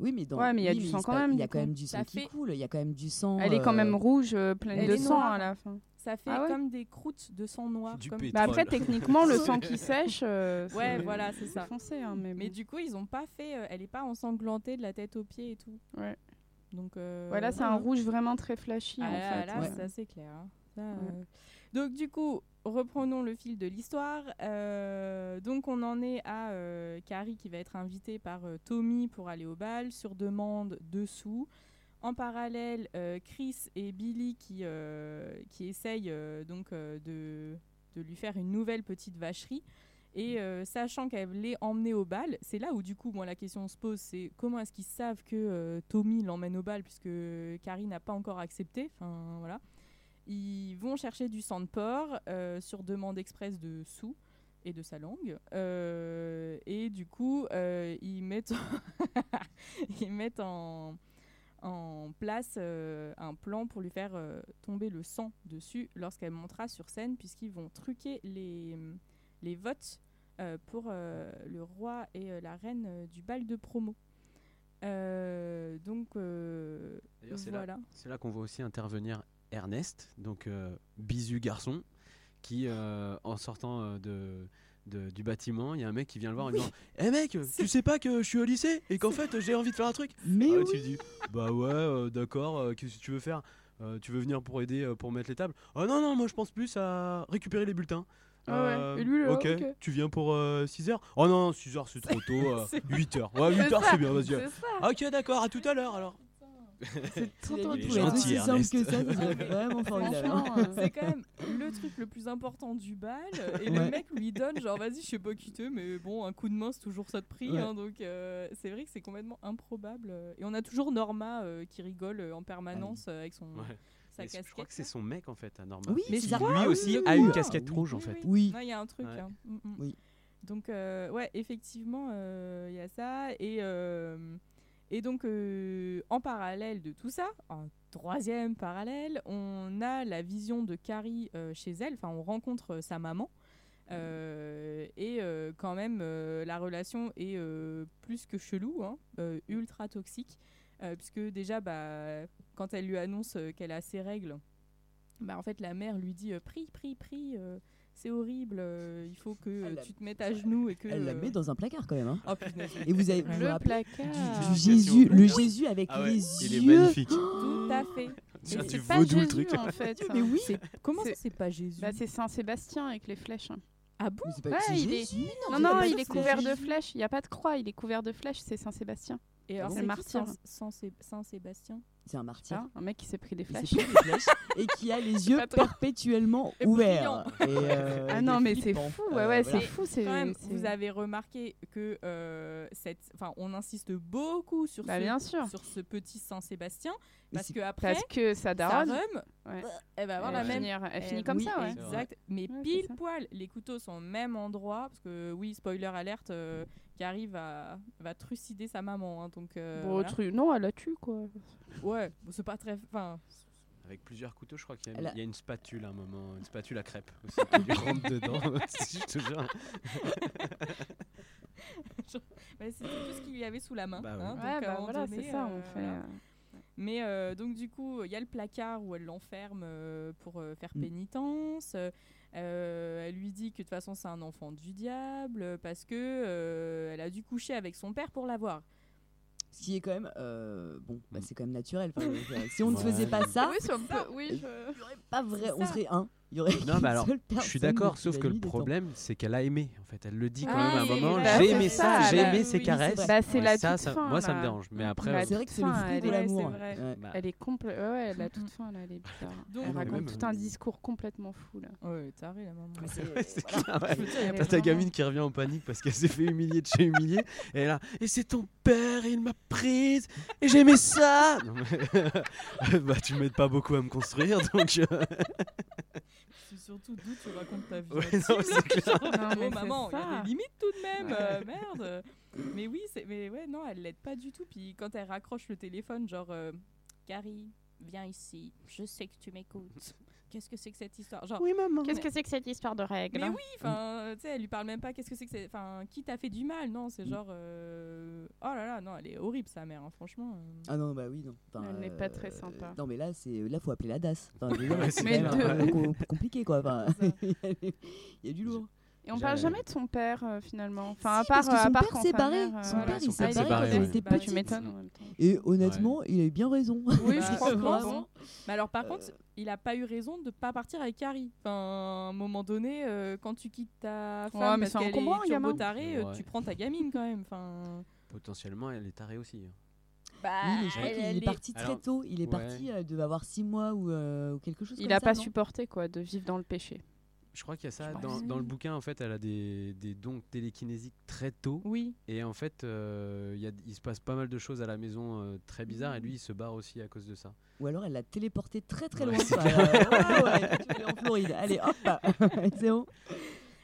Oui, mais dans. Ouais, mais il y a du sang quand même, Il y a du quand même du sang qui coule. Il y a quand même du sang. Elle est quand euh, même rouge, euh, pleine de sang à la fin. Ça fait Ah ouais comme des croûtes de sang noir. Du comme-. Bah après, techniquement, le <laughs> sang qui sèche. euh, Ouais, c'est- voilà, c'est ça. foncé, hein, mais, du coup, ils ont pas fait. euh, elle est pas ensanglantée de la tête aux pieds et tout. Ouais. Donc. euh, Voilà, c'est un rouge vraiment très flashy Ah, en là, fait. là, Ouais. c'est assez clair. hein. Ça, Ouais. euh, Donc du coup, reprenons le fil de l'histoire. Euh, donc on en est à euh, Carrie qui va être invitée par euh, Tommy pour aller au bal sur demande dessous. En parallèle, Chris et Billy qui, qui essayent donc de, de lui faire une nouvelle petite vacherie. Et sachant qu'elle l'est emmenée au bal, c'est là où du coup moi la question se pose, c'est comment est-ce qu'ils savent que Tommy l'emmène au bal puisque Carrie n'a pas encore accepté? Enfin voilà. Ils vont chercher du sang de porc euh, sur demande express de Sue et de sa langue. Euh, et du coup, euh, ils mettent, <laughs> ils mettent en, en place euh, un plan pour lui faire euh, tomber le sang dessus lorsqu'elle montera sur scène, puisqu'ils vont truquer les, les votes euh, pour le roi et la reine du bal de promo. Donc D'ailleurs, c'est là, voilà. c'est là qu'on voit aussi intervenir Ernest, donc euh, bisu garçon, qui euh, en sortant euh, de, de- du bâtiment, il y a un mec qui vient le voir en disant Eh mec, tu sais pas que je suis au lycée et qu'en fait j'ai envie de faire un truc Mais Ah, oui. Tu dis Bah ouais, euh, d'accord, euh, qu'est-ce que tu veux faire? Euh, Tu veux venir pour aider pour mettre les tables? Ah non, non, moi je pense plus à récupérer les bulletins. Ah ouais, et lui, là, ok, ok. tu viens pour 6h Oh non, 6h c'est trop tôt, <laughs> C'est- 8h. <laughs> Ouais, 8h c'est bien, vas-y. Ok, d'accord, à tout à l'heure alors. C'est <laughs> trop Il est gentil, aussi simple Ernest. que ça, serait <laughs> vraiment formidable. Franchement, euh, C'est quand même le truc le plus important du bal. Et Ouais. le mec lui donne, genre, vas-y, je sais pas quitter, mais bon, un coup de main, c'est toujours ça de prix. Ouais. hein, donc, euh, c'est vrai que c'est complètement improbable. Et on a toujours Norma euh, qui rigole euh, en permanence euh, avec son, Ouais. sa Mais c'est- casquette. je crois que c'est son mec en fait, à Norma. Oui, Mais c'est c'est ça. Lui Ah, aussi oui, a une oui. casquette Oui. rouge en fait. Oui. Non, il y a un truc. Ouais. hein. Mm, mm. Oui. Donc, euh, ouais, effectivement, euh, il y a ça. Et, euh, et donc, euh, en parallèle de tout ça, en troisième parallèle, on a la vision de Carrie euh, chez elle. Enfin, on rencontre euh, sa maman. Et quand même, la relation est plus que chelou, hein, ultra toxique. Puisque déjà, bah, quand elle lui annonce qu'elle a ses règles, bah, en fait, la mère lui dit Prie, prie, prie, c'est horrible, euh, il faut que euh, tu te mettes à genoux et que. Elle la met dans un placard quand même. hein. Oh punaise. Et vous avez vous Le placard. du, du Ah, Jésus, le Oui. Jésus avec Ah ouais, les il yeux. est magnifique. Tout à fait. Mais C'est pas vaudou le Jésus truc. en fait. Mais oui. C'est- Comment C'est- ça, c'est pas Jésus? Bah, c'est Saint Sébastien avec les flèches. hein. Ah bon? Pas Ouais, il est- Jésus. Non, non, pas il est couvert de Jésus. flèches. Il n'y a pas de croix, il est couvert de flèches, c'est Saint Sébastien. Et alors, c'est. Saint- Saint Sé- Saint-Sébastien? C'est un martyr. Un mec qui s'est pris des flèches. pris des flèches et qui a les <laughs> yeux perpétuellement Et ouverts. Et, euh, Ah non, mais c'est fou, ouais, Euh, voilà. c'est fou. Quand même, vous avez remarqué que euh, cette, enfin, on insiste beaucoup sur, Bah, ce, bien sûr. sur ce petit Saint-Sébastien parce que après, Parce que sa daronne, Ouais. elle va avoir elle, la même. finir- elle finit comme oui, ça, ouais. Exact. Mais pile poil, les couteaux sont au même endroit parce que oui, spoiler alerte, euh, Carrie va va trucider sa maman. hein, donc euh, Bon, voilà. truc- Non, elle la tue, quoi. ouais, bon, c'est pas très. Enfin, Avec plusieurs couteaux, je crois qu'il y, a- Elle a- il y a une spatule à un moment, une spatule à crêpes aussi <laughs> qui lui rentre dedans. <laughs> je te jure. <laughs> ouais, c'était tout ce qu'il y avait sous la main. Bah ouais. hein, donc, Ouais, à un bah moment voilà, donné, c'est ça, euh, on fait. voilà. Mais euh, donc du coup, il y a le placard où elle l'enferme euh, pour euh, faire Mm. pénitence. Euh, elle lui dit que de toute façon c'est un enfant du diable parce que euh, elle a dû coucher avec son père pour l'avoir. Ce qui est quand même. euh, bon, bah, Mm. c'est quand même naturel. Enfin, euh, si on ne Ouais. faisait pas ça, Oui, c'est un peu. Oui, je- pas vrai, on serait un. Il y aurait Non, mais alors, seule Je suis d'accord, sauf que le problème, c'est qu'elle a aimé. En fait, elle le dit quand Ah, même à un moment. J'ai oui, aimé ça, j'ai oui, aimé ses oui, caresses. Bah, c'est Ouais, la ça, toute ça- fin, moi, ça me dérange. Mais après, Bah, euh, C'est vrai que c'est le fruit elle de est- l'amour. bah, Elle est complète. Ouais, ouais, elle a toute fin, là, elle est bizarre. <laughs> Donc- elle raconte tout euh, un discours complètement fou, là. Ouais, taré la maman. C'est- T'as ta gamine qui revient en panique parce qu'elle s'est fait humilier de chez humilié. Et là, et c'est ton père, il m'a prise, et j'aimais ça. <laughs> Bah, tu m'aides pas beaucoup à me construire, donc. C'est surtout d'où tu racontes ta vie. Ouais, non, clair. Non, oh mais maman, il y a des limites tout de même, Ouais. euh, merde. Mais oui, c'est mais ouais non, elle l'aide pas du tout. Puis quand elle raccroche le téléphone, genre euh, Carrie, viens ici, je sais que tu m'écoutes. Qu'est-ce que c'est que cette histoire? Genre Oui, maman. Qu'est-ce que c'est que cette histoire de règles? mais oui, enfin, tu sais, elle lui parle même pas. Qu'est-ce que c'est que c'est? Enfin, qui t'a fait du mal? Non, c'est genre, euh, oh là là, non, elle est horrible sa mère, hein, franchement. euh. Ah non, bah oui, non. Enfin, Elle n'est pas très sympa. Non, mais là, c'est là, faut appeler la DAS. Enfin, je veux dire, <laughs> Ouais, c'est c'est quand même clair. un peu com- compliqué, quoi. Enfin, <laughs> <laughs> il y a du lourd. Et on J'ai- parle jamais de son père, euh, finalement. Enfin, à part, parce que à son part père s'est barré. mère, euh, Son voilà. père, il son s'est barré quand ouais. était Bah, tu m'étonnes. Et honnêtement, il a eu bien raison. Oui, je Bah, crois que Vraiment. Mais alors, par Euh. contre, il a pas eu raison de pas partir avec Carrie. Enfin, à un moment donné, euh, quand tu quittes ta femme Ouais, mais parce qu'elle est turbo tarée, euh, tu prends ta gamine quand même. Enfin, Potentiellement, elle est tarée aussi. hein. bah, Oui, mais je crois qu'il est parti très tôt. Il est parti, euh, devait avoir 6 mois ou, euh, quelque chose Il comme a ça, pas non? supporté, quoi, de vivre dans le péché. Je crois qu'il y a ça dans, le bouquin. En fait, elle a des, des dons télékinésiques très tôt. Oui, Et en fait, euh, il y a- il se passe pas mal de choses à la maison euh, très bizarres. Et lui, il se barre aussi à cause de ça. Ou alors elle l'a téléporté très très Ouais, loin. quoi. Euh, ouais, tu en Floride. Allez, hop <laughs> C'est bon.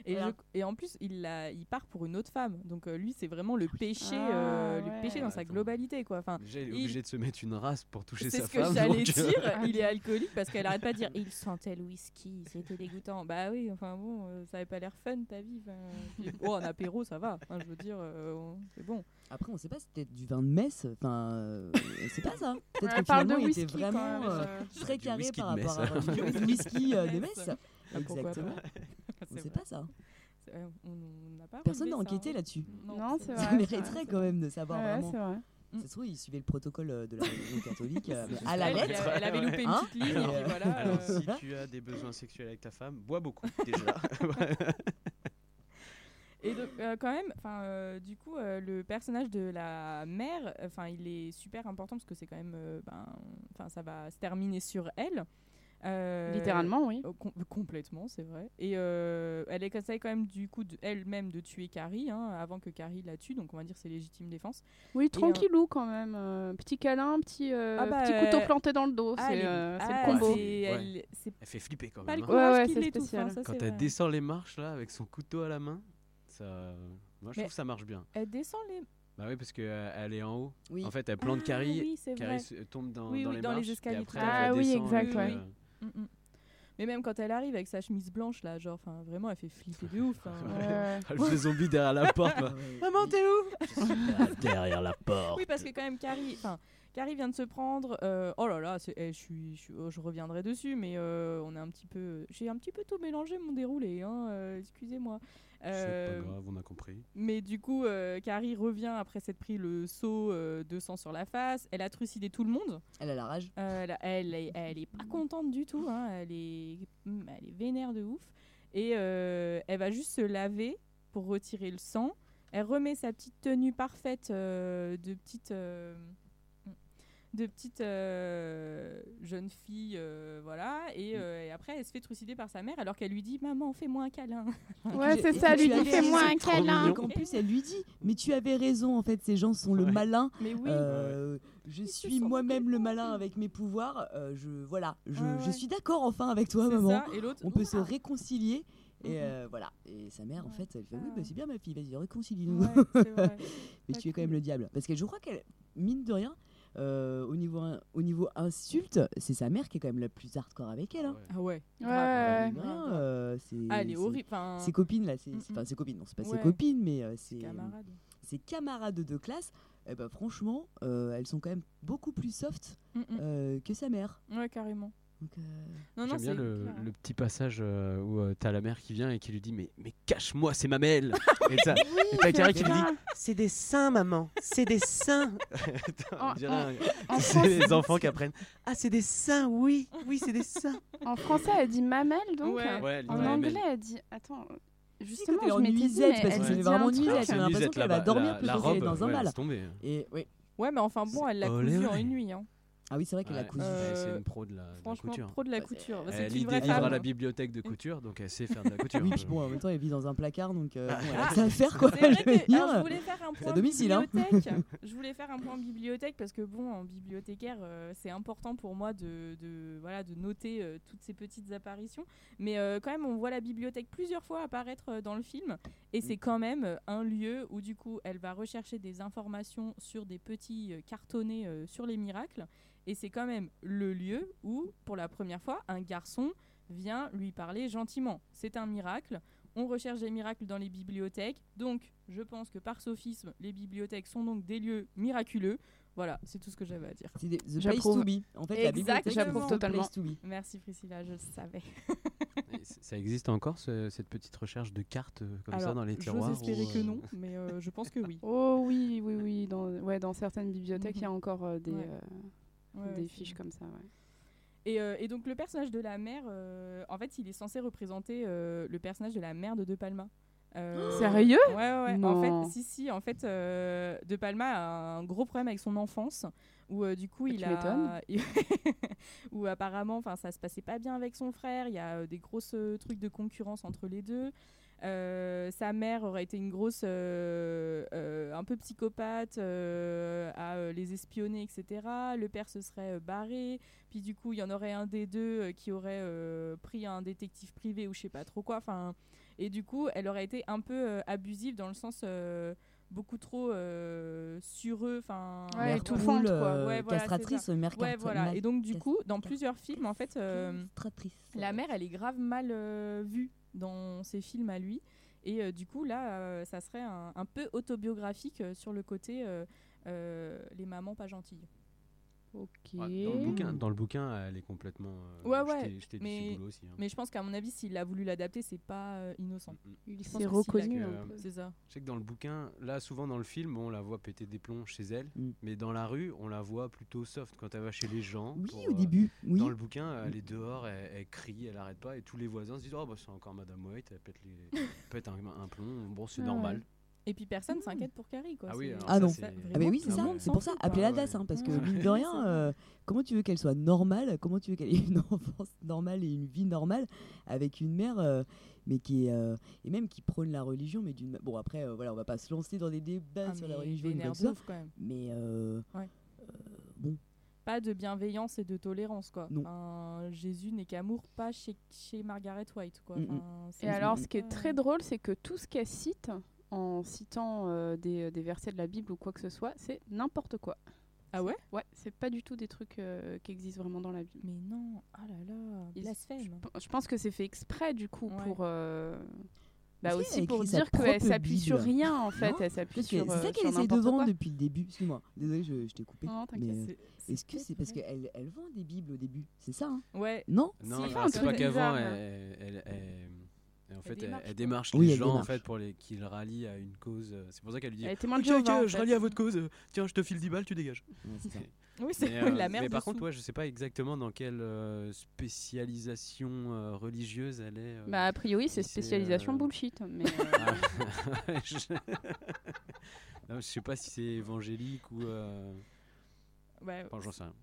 Et, Voilà. je- et en plus, il, part pour une autre femme. Donc euh, lui, c'est vraiment le péché, Ah, euh, le ouais. péché dans sa globalité, quoi. Enfin, Déjà, il est il- obligé de se mettre une race pour toucher c'est sa ce que femme. j'allais donc, euh, dire. <laughs> il est alcoolique parce qu'elle arrête pas de dire il sentait le whisky, c'était <laughs> dégoûtant. Bah oui, enfin bon, euh, ça avait pas l'air fun ta vie. enfin, puis, bon, un apéro, ça va. Enfin, je veux dire, euh, on- c'est bon. Après, on sait pas, c'était du vin de messe. Enfin, euh, c'est pas ça. Peut-être Elle que finalement, il était vraiment même, très carré par rapport à du whisky de <laughs> Metz. Metz. Ah. Exactement. On C'est sait pas ça. On on pas Personne n'a enquêté hein. là-dessus. Non, c'est vrai. Ça vrai. mériterait quand même de savoir Ouais, vraiment. c'est vrai. Mm. Ça se trouve, il suivait le protocole euh, de la religion catholique euh, <laughs> à la elle, lettre. Elle, elle avait loupé une Hein petite ligne, et puis Alors- voilà. Alors, <laughs> euh, si tu as des besoins sexuels avec ta femme, bois beaucoup <laughs> déjà. Et donc, euh, quand même, enfin, euh, du coup, euh, le personnage de la mère, enfin, il est super important parce que c'est quand même, euh, ben, enfin, ça va se terminer sur elle. Euh, Littéralement, oui. euh, com- complètement, c'est vrai. Et euh, elle essaye quand même du coup elle-même de tuer Carrie hein, avant que Carrie la tue, donc on va dire c'est légitime défense. Oui, euh, tranquillou quand même. euh, petit câlin, petit, euh, Ah bah, petit couteau planté dans le dos. Ah, C'est euh, ah, le combo. Ouais. elle- fait flipper quand pas même. le hein. Ouais, ouais, spécial. hein, ça, Quand elle vrai. descend les marches là avec son couteau à la main, ça, moi je Mais- trouve que ça marche bien. Elle descend les. Bah oui parce que euh, elle est en haut. Oui. En fait, elle plante Ah, Carrie. oui. Carrie tombe dans, Oui, dans oui, les dans les marches. escaliers, et après, Ah oui, descend, exact, euh, ouais. Mm, mm. Mais même quand elle arrive avec sa chemise blanche là, genre, enfin, vraiment, elle fait flipper de ouf. hein. Ouais. Elle fait zombie derrière la porte. Ouais. <laughs> Maman, t'es où? Derrière la porte. Oui, parce que quand même, Carrie, enfin, Carrie vient de se prendre. euh, oh là là, eh, je suis, je, suis- oh, je reviendrai dessus, mais euh, on est un petit peu, j'ai un petit peu tout mélangé mon déroulé, hein, euh, excusez-moi. C'est Euh, pas grave, on a compris. mais du coup, euh, Carrie revient après s'être pris le seau euh, de sang sur la face. Elle a trucidé tout le monde. Elle a la rage. Euh, elle, elle, est- elle est pas contente du tout. hein. Elle, est, mm, elle est vénère de ouf. Et euh, elle va juste se laver pour retirer le sang. Elle remet sa petite tenue parfaite euh, de petite. De petite euh, jeune fille, euh, voilà, et, euh, et après elle se fait trucider par sa mère alors qu'elle lui dit Maman, fais-moi un câlin. <laughs> Ouais, c'est ça, lui dit fais-moi un câlin. Donc en plus, elle lui dit Mais tu avais raison, en fait, ces gens sont le malin. Mais oui, Euh, je Ils suis moi-même le malin avec mes pouvoirs. euh, je voilà, je, Ouais, je ouais. suis d'accord enfin avec toi, c'est maman. ça. Et l'autre, On peut se réconcilier. Et Mhm. euh, voilà. Et sa mère, en fait, elle fait Oui, Ah. bah, c'est bien, ma fille, vas-y, réconcilie-nous. Ouais. <laughs> Mais tu es quand même le diable. Parce que je crois qu'elle, mine de rien, euh, au, niveau, au niveau insulte, c'est sa mère qui est quand même la plus hardcore avec elle. hein. Ah ouais. Ouais, euh, c'est, Ah, elle est c'est- horrible. Ses copines, là, c'est, Mm, c'est- mm. enfin ses copines, non, c'est pas ses copines, mais euh, ses camarades de classe. Eh ben, franchement, euh, elles sont quand même beaucoup plus soft Mm, mm. euh, que sa mère. Ouais, carrément. Donc, euh, Non, non, J'aime bien c'est le, petit passage euh, où euh, t'as la mère qui vient et qui lui dit Mais, mais cache-moi ces mamelles <laughs> Et t'as et t'as Carrie qui lui dit C'est des seins, maman C'est des seins <laughs> En- On dirait un- En, <laughs> c'est France- les enfants qui apprennent Ah, c'est des seins, oui Oui, c'est des seins en français, elle dit mamelle, donc. Ouais. Ouais, elle dit En mamelle. anglais, elle dit. Attends, justement, elle est je en m'étais dit, nuisette, mais parce elle que c'est vraiment un truc. nuisette, C'est j'ai une l'impression qu'elle va dormir la- plutôt qu'aller robe, dans un ouais, bal. Et oui. Ouais, mais enfin bon, elle l'a cousu en une nuit. Hein. Ah oui, c'est vrai qu'elle a cousu. Euh, c'est une pro de la, de la Franchement, couture. pro de la couture. Bah, Elle lit des livres à la bibliothèque de couture, donc elle sait faire de la <laughs> couture. Oui, puis bon, en même temps, elle vit dans un placard, donc euh, bon, elle Ah, a que ça à faire, quoi. Vrai je veux que dire. alors, <laughs> je voulais faire un point domicile, hein. bibliothèque. je voulais faire un point bibliothèque parce que bon, en bibliothécaire, euh, c'est important pour moi de, de voilà de noter euh, toutes ces petites apparitions. Mais euh, quand même, on voit la bibliothèque plusieurs fois apparaître euh, dans le film, et c'est quand même euh, un lieu où du coup, elle va rechercher des informations sur des petits euh, cartonnés euh, sur les miracles, et c'est quand même le lieu où, pour la première fois, un garçon vient lui parler gentiment. C'est un miracle. On recherche des miracles dans les bibliothèques. Donc, je pense que par sophisme, les bibliothèques sont donc des lieux miraculeux. Voilà, c'est tout ce que j'avais à dire. C'est des- the place J'approuve. to be. En fait, la bibliothèque, J'approuve totalement. place to be. Merci Priscilla, je le savais. <laughs> Ça existe encore ce- cette petite recherche de cartes euh, comme ça dans les j'ose tiroirs espérer ou, que euh, non, mais euh, je pense que oui. <laughs> Oh oui, oui, oui. Dans, ouais, dans certaines bibliothèques, il y a encore euh, des, Ouais. Ouais, des fiches comme ça. Ouais. Et, euh, et donc le personnage de la mère, euh, en fait, il est censé représenter euh, le personnage de la mère de De Palma. Euh, <gasps> Sérieux? Ouais, ouais. En fait, si, si. En fait, euh, De Palma a un gros problème avec son enfance, où euh, du coup, Bah, il tu a, <laughs> où apparemment, enfin, ça se passait pas bien avec son frère. Il y a euh, des grosses euh, trucs de concurrence entre les deux. Euh, sa mère aurait été une grosse, euh, euh, un peu psychopathe, à les espionner, etc. Le père se serait barré. Puis du coup, il y en aurait un des deux qui aurait pris un détective privé ou je sais pas trop quoi. Enfin, Et du coup, elle aurait été un peu abusive dans le sens beaucoup trop euh, sur eux. Enfin, Ouais, étouffante, poule, quoi. Ouais, voilà, castratrice, mère Ouais, voilà. Et donc, du coup, dans plusieurs films, en fait, euh, la mère, elle est grave mal euh, vue dans ses films à lui. Et euh, du coup, là, euh, ça serait un, peu autobiographique euh, sur le côté les mamans pas gentilles. Ah, Dans le bouquin, dans le bouquin, elle est complètement. euh, Ouais, ouais, jetée- mais- aussi. hein. Mais je pense qu'à mon avis, s'il a voulu l'adapter, c'est pas euh, innocent. Mm, mm. Il s'est reconnu. euh, peu. C'est ça. Je sais que dans le bouquin, là, souvent dans le film, on la voit péter des plombs chez elle, Mm. mais dans la rue, on la voit plutôt soft quand elle va chez les gens. Oui, pour, au euh, début. Oui. Dans le bouquin, elle est dehors, elle, elle crie, elle arrête pas, et tous les voisins se disent Oh, bah, c'est encore Madame White, elle pète, les... <laughs> pète un, un plomb, bon, c'est Ah normal. ouais. Et puis personne s'inquiète pour Carrie. Quoi. Ah oui, Ah ça, non. c'est- Ah mais oui, c'est ça. C'est pour ça, appelez-la Ouais. DAS, hein, parce que mine de <laughs> rien, euh, comment tu veux qu'elle soit normale Comment tu veux qu'elle ait une <laughs> enfance normale et une vie normale avec une mère, euh, mais qui est euh, et même qui prône la religion, mais d'une bon après euh, voilà, on va pas se lancer dans des débats Ah, sur la religion ou quoi vénère que ce de soit, ouf, quand même. mais euh, Ouais. euh, bon, Pas de bienveillance et de tolérance. Quoi. Non. Enfin, Jésus n'est qu'amour, pas chez, chez Margaret White. Quoi. Mm, mm. Enfin, Et alors, ce qui est très drôle, c'est que tout ce qu'elle cite, en citant euh, des, des versets de la Bible ou quoi que ce soit, c'est n'importe quoi. Ah ouais? Ouais, c'est pas du tout des trucs euh, qui existent vraiment dans la Bible. Mais non, ah là là, blasphème. Je, je pense que c'est fait exprès, du coup, Ouais. pour. euh, bah aussi pour dire qu'elle s'appuie sur rien, en fait. Non, Elle s'appuie sur. c'est euh, ça qu'elle essaie de vendre depuis le début. Excuse-moi, désolé, je, je t'ai coupé. Non, t'inquiète. euh, Est-ce que c'est parce qu'elle elle vend des bibles au début? C'est ça hein? Ouais, Non? Non, c'est truc pas qu'avant, elle, en fait, elle, démarche, elle les gens en fait pour les qu'ils rallient à une cause. euh, C'est pour ça qu'elle lui dit Elle je rallie à votre cause. Tiens, je te file 10 balles, tu dégages. <laughs> Oui c'est Mais, euh, <laughs> la mère mais par dessous. contre, ouais, je sais pas exactement dans quelle euh, spécialisation euh, religieuse elle est. euh. Bah, a priori, c'est spécialisation euh, bullshit. Mais, <laughs> je... Non, je sais pas si c'est évangélique ou. euh, Ouais, Enfin, j'en sais rien.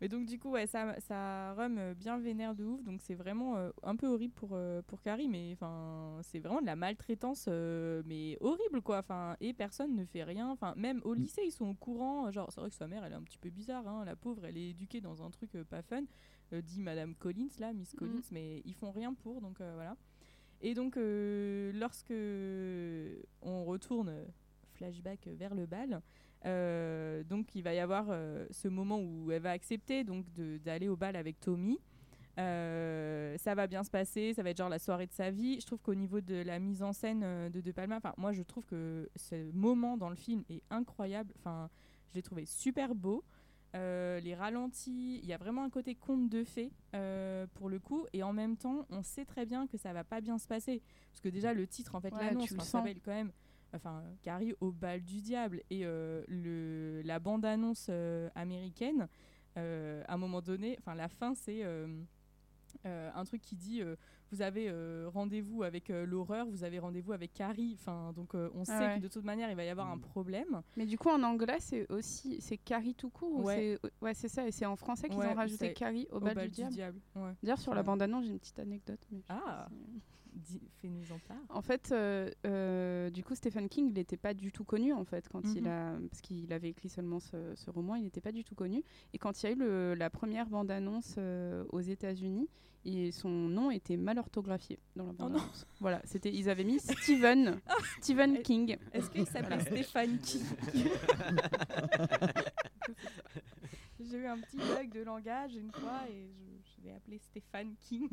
Mais donc du coup, ouais, ça, ça rhum euh, bien vénère de ouf, donc c'est vraiment euh, un peu horrible pour, euh, pour Carrie, mais enfin, c'est vraiment de la maltraitance, euh, mais horrible quoi. Enfin, et personne ne fait rien. Enfin, même au lycée, ils sont au courant. Genre, c'est vrai que sa mère, elle est un petit peu bizarre, hein, la pauvre, elle est éduquée dans un truc euh, pas fun, euh, dit Madame Collins là, Miss Collins, mais ils font rien pour, donc euh, voilà. Et donc, euh, lorsque on retourne flashback vers le bal. Euh, donc il va y avoir euh, ce moment où elle va accepter donc d'aller au bal avec Tommy. Euh, ça va bien se passer, ça va être genre la soirée de sa vie. Je trouve qu'au niveau de la mise en scène de De Palma, enfin moi je trouve que ce moment dans le film est incroyable. Enfin, je l'ai trouvé super beau. Les ralentis, il y a vraiment un côté conte de fées pour le coup, et en même temps, on sait très bien que ça va pas bien se passer, parce que déjà le titre, en fait, Ouais, l'annonce s'appelle quand même, enfin, Carrie au bal du diable, et euh, le, la bande-annonce euh, américaine, euh, à un moment donné, enfin la fin, c'est euh, euh, un truc qui dit euh, vous avez euh, rendez-vous avec euh, l'horreur, vous avez rendez-vous avec Carrie. Enfin, donc euh, on sait Ah ouais. que de toute manière il va y avoir un Mm. problème. Mais du coup, en anglais, c'est aussi c'est Carrie tout court. ou Ouais. c'est- Ouais, c'est ça. Et c'est en français qu'ils Ouais, ont rajouté Carrie au, bal, du diable. Ouais. D'ailleurs, sur la Ouais. bande-annonce, j'ai une petite anecdote. mais Ah. Fais-nous en part. En fait, euh, euh, du coup, Stephen King, il n'était pas du tout connu en fait quand il Mhm. a, parce qu'il avait écrit seulement ce, ce roman, il n'était pas du tout connu. Et quand il y a eu le- la première bande-annonce euh, aux États-Unis, son nom était mal orthographié dans la Oh non. bande-annonce. <laughs> voilà, c'était, ils avaient mis Stephen, Stephen Et- King. Est-ce qu'il s'appelle Stéphane King <laughs> <laughs> J'ai eu un petit bug de langage une fois et je, je l'ai appelé Stéphane King.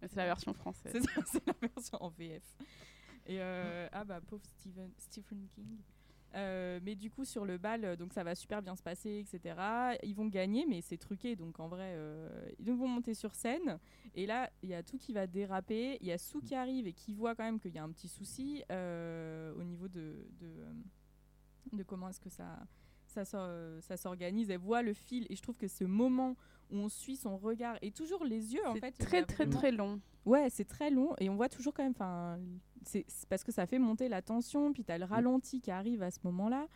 C'est la version française. C'est ça, c'est la version en VF. Et euh, ah bah pauvre Stephen, Stephen King. Euh, mais du coup sur le bal, euh, donc ça va super bien se passer, etc. Ils vont gagner, mais c'est truqué, donc en vrai, euh, ils vont monter sur scène. Et là, il y a tout qui va déraper. Il y a Sue qui arrive et qui voit quand même qu'il y a un petit souci au niveau de, de, de comment est-ce que ça, ça, s'or- ça s'organise. Elle voit le fil et je trouve que ce moment où on suit son regard et toujours les yeux en C'est fait. très très vraiment- très long. Ouais, c'est très long et on voit toujours quand même. Enfin, c'est parce que ça fait monter la tension. Puis t'as le ralenti qui arrive à ce moment-là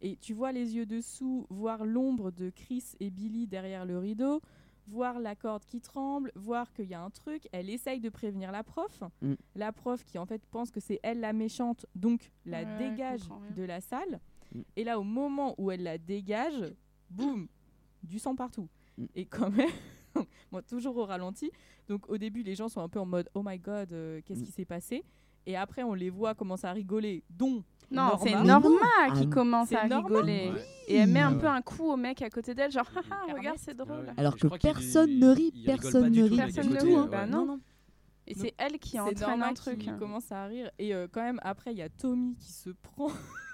et tu vois les yeux dessous, voir l'ombre de Chris et Billy derrière le rideau, voir la corde qui tremble, voir qu'il y a un truc. Elle essaye de prévenir la prof. Mm. La prof qui en fait pense que c'est elle la méchante, donc la Ouais, dégage de la salle. Mm. Et là, au moment où elle la dégage, boum, du sang partout. Mm. Et quand même, <laughs> moi toujours au ralenti. Donc au début, les gens sont un peu en mode Oh my god, euh, qu'est-ce Mm. qui s'est passé? Et après, on les voit commencer à rigoler, dont Non, c'est Norma. Norma qui commence à Norma. rigoler. Ouais. Et elle met un ouais. peu un coup au mec à côté d'elle, genre, <laughs> haha, regarde, c'est drôle. Ouais. Alors que personne ne rit, il personne ne rit Personne ne rit, hein. bah Non. Et c'est elle qui entraîne Norma un truc. qui hein. commence à rire. Et euh, quand même, après, il y a Tommy qui se prend. <laughs>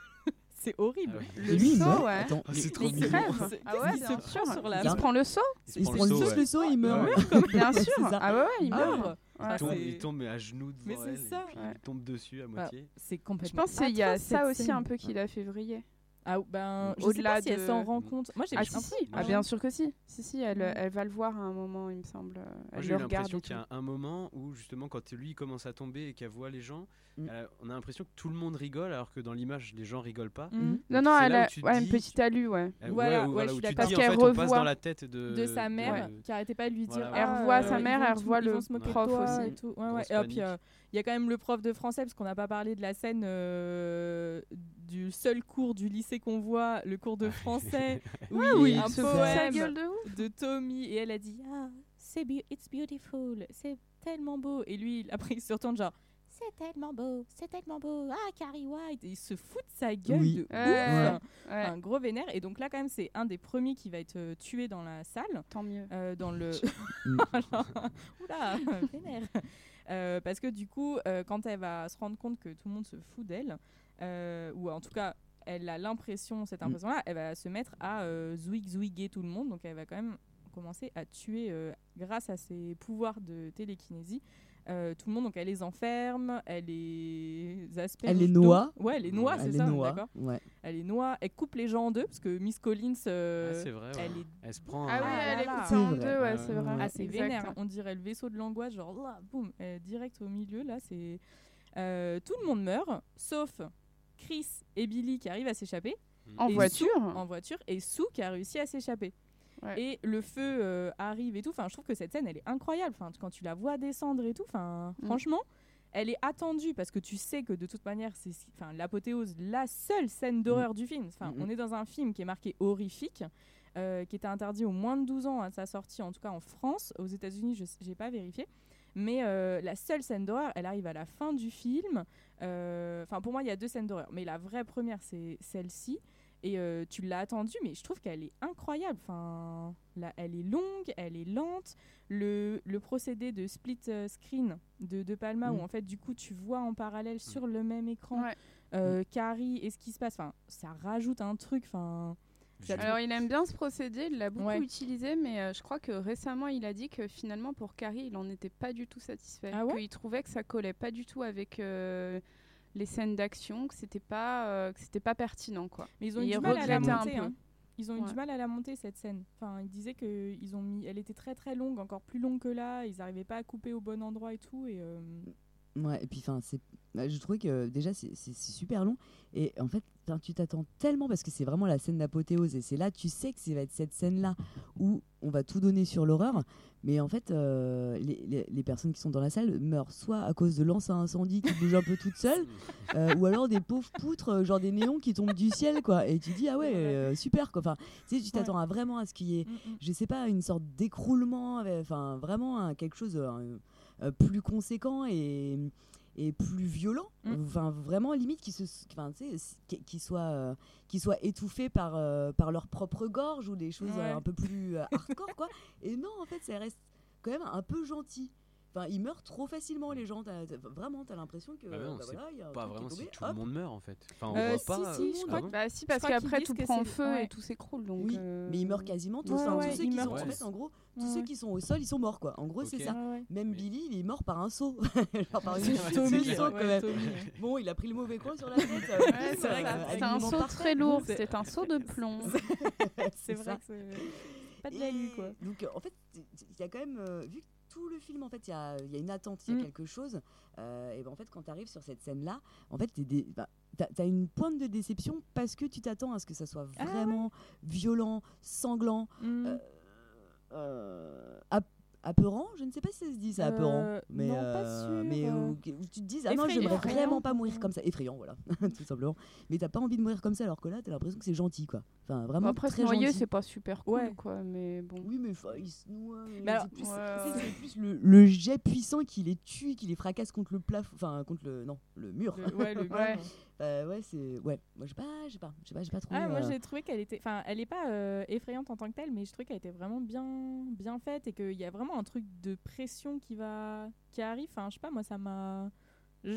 c'est horrible. Ah ouais. Le lui, il saut, meurt. ouais. Attends, Ah, c'est trop il mignon. C'est- Ah ouais, bien se prend sur la Il se prend le saut, Il il se prend le juste saut, le ouais. saut, il meurt. <laughs> bien sûr. Ah ouais, ouais, il meurt. ouais. Il tombe, il à genoux devant Mais c'est elle, ça. et puis Ouais. il tombe dessus à Bah, moitié. C'est Je pense qu'il y a ça aussi un peu qui l'a fait vriller. Ah, ben, sais Au-delà si elle de- s'en rend compte. Moi, j'ai Ah si, si. Ah bien sûr que si. Si, si, elle, Ouais. elle va le voir à un moment, il me semble. Moi, Elle j'ai l'impression qu'il y a un moment où justement quand lui commence à tomber et qu'elle voit les gens, Mm. euh, on a l'impression que tout le monde rigole alors que dans l'image les gens rigolent pas. Mhm. Non, non, c'est elle là a ouais, une petite alu, ouais. Euh, Voilà, ouais, je suis Parce fait qu'elle revoit dans la tête de, de sa mère qui arrêtait pas de lui dire. Elle Ah, revoit euh, sa mère, elle revoit le prof aussi. et puis il y a quand même le prof de français parce qu'on n'a pas parlé de la scène euh, du seul cours du lycée qu'on voit, le cours de français <laughs> où il oui, un poème gueule de ouf. de Tommy et elle a dit ah c'est beau- it's beautiful, c'est tellement beau et lui après il se retourne genre c'est tellement beau, c'est tellement beau, ah Carrie White et il se fout de sa gueule Oui. de ouf. Ouais. Ouais, un gros vénère et donc là quand même c'est un des premiers qui va être euh, tué dans la salle tant mieux. euh, dans le <laughs> <laughs> oula vénère Euh, parce que du coup euh, quand elle va se rendre compte que tout le monde se fout d'elle euh, ou en tout cas elle a l'impression cette Mm. impression là elle va se mettre à euh, zouig zouiguer tout le monde donc elle va quand même commencer à tuer euh, grâce à ses pouvoirs de télékinésie euh, tout le monde donc elle les enferme elle les asperge Elle les noie. ouais elle les noie c'est Elle les ça noie. Ouais. elle les noie elle coupe les gens en deux parce que Miss Collins euh, Ah, c'est vrai. ouais. elle est Elle se prend. Ah oui, un- elle là. coupée en deux, ouais, c'est vrai. ah, c'est vénère. On dirait le vaisseau de l'angoisse, genre là, boum, direct au milieu. Là, c'est euh, tout le monde meurt, sauf Chris et Billy qui arrivent à s'échapper En Et voiture. en voiture et Sue qui a réussi à s'échapper. Ouais. Et le feu euh, arrive et tout. Enfin, je trouve que cette scène, elle est incroyable. Enfin, quand tu la vois descendre et tout, enfin, Mm. franchement, elle est attendue parce que tu sais que de toute manière, c'est enfin l'apothéose, la seule scène d'horreur du film. Enfin, mm. on est dans un film qui est marqué horrifique. euh, qui était interdit aux moins de 12 ans à sa sortie, en tout cas en France. Aux États-Unis, je n'ai pas vérifié. Mais euh, la seule scène d'horreur, elle arrive à la fin du film. Euh, Enfin, pour moi, il y a deux scènes d'horreur. Mais la vraie première, c'est celle-ci. Et euh, tu l'as attendue, mais je trouve qu'elle est incroyable. Enfin, là, elle est longue, elle est lente. Le, le procédé de split euh, screen de, de Palma, Mm. où en fait, du coup, tu vois en parallèle sur le même écran Ouais. euh, Carrie et ce qui se passe. Enfin, ça rajoute un truc. Enfin, Alors il aime bien ce procédé, il l'a beaucoup Ouais. utilisé, mais euh, je crois que récemment il a dit que finalement pour Carrie il en était pas du tout satisfait, Ah ouais qu'il trouvait que ça collait pas du tout avec euh, les scènes d'action, que c'était pas euh, que c'était pas pertinent quoi. Mais ils ont eu du mal à la monter. peu. hein. Ils ont eu Ouais. du mal à la monter cette scène. Enfin, ils disaient que ils ont mis, elle était très très longue, encore plus longue que là. Ils n'arrivaient pas à couper au bon endroit et tout. Et euh, Ouais, et puis enfin, c'est, bah, je trouvais que déjà c'est, super long et en fait, tu t'attends tellement parce que c'est vraiment la scène d'apothéose et c'est là, tu sais que ça va être cette scène-là où on va tout donner sur l'horreur, mais en fait, euh, les, les- les personnes qui sont dans la salle meurent soit à cause de lances à incendie qui bougent un peu toutes seules, <laughs> euh, ou alors des pauvres poutres, euh, genre des néons qui tombent du ciel, quoi. Et tu dis ah ouais, euh, super quoi. Enfin, tu sais, tu t'attends à vraiment à ce qu'il y ait mm, mm. je sais pas, une sorte d'écroulement, enfin vraiment un- quelque chose euh, euh, plus conséquent et, et plus violent, Mm. enfin vraiment limite qui se, enfin qui, qui soit euh, qui soit étouffés par euh, par leur propre gorge ou des choses euh, un peu plus euh, hardcore quoi. Et non, en fait, ça reste quand même un peu gentil. Enfin, ils meurent trop facilement les gens. T'as- t'as- vraiment, t'as l'impression que Bah non, bah voilà, y a Pas vraiment si tout le monde meurt en fait. Enfin, on Euh, voit si, pas. si, euh, je ah crois bon Bah si Je parce qu'après tout que prend c'est- feu ouais. et tout s'écroule donc. Oui, euh, mais ils meurent quasiment tous. Ouais, Enfin, ouais, tous ceux ils qui meurent sont, en tous. fait, en gros, tous Ouais, ceux qui sont au sol, ils sont morts quoi. En gros, c'est ça. Ouais, ouais. Même Mais- Billy, il est mort par un saut. <laughs> Genre par une saut quand même. Bon, il a pris le mauvais coin sur la <laughs> tête. c'est que un saut très lourd, C'est- un saut de plomb. <laughs> C'est vrai que c'est pas de la quoi. Donc en fait, il y a quand même, vu que tout le film, en fait, il y a, il y a une attente, il y a Mm. quelque chose. euh, et ben en fait, quand tu arrives sur cette scène-là, en fait, bah, t'as as une pointe de déception parce que tu t'attends à ce que ça soit Ah ouais. vraiment violent, sanglant, Mm. euh, euh, ap- apeurant. Je ne sais pas si ça se dit ça, apeurant. Mais, non, pas sûr, mais où, où tu te dises, ah non, j'aimerais vraiment pas mourir comme ça. Effrayant, voilà, <laughs> tout simplement. Mais t'as pas envie de mourir comme ça alors que là, t'as l'impression que c'est gentil, quoi. Enfin, vraiment Après, se très noyer, gentil. c'est pas super cool, Ouais. quoi, mais bon. Oui, mais enfin, il se noie. plus, ouais, plus le, le jet puissant qui les tue, qui les fracasse contre le plafond, enfin contre le non, le mur. Le- ouais, le <laughs> Ouais. mur. Euh, ouais, c'est ouais. Moi, j'ai pas, j'ai pas, j'ai pas, pas trouvé. Ah, moi euh, j'ai trouvé qu'elle était. Enfin, elle est pas euh, effrayante en tant que telle, mais je trouvais qu'elle était vraiment bien, bien faite et qu'il y a vraiment un truc de pression qui va, qui arrive. Enfin, je sais pas, moi ça m'a,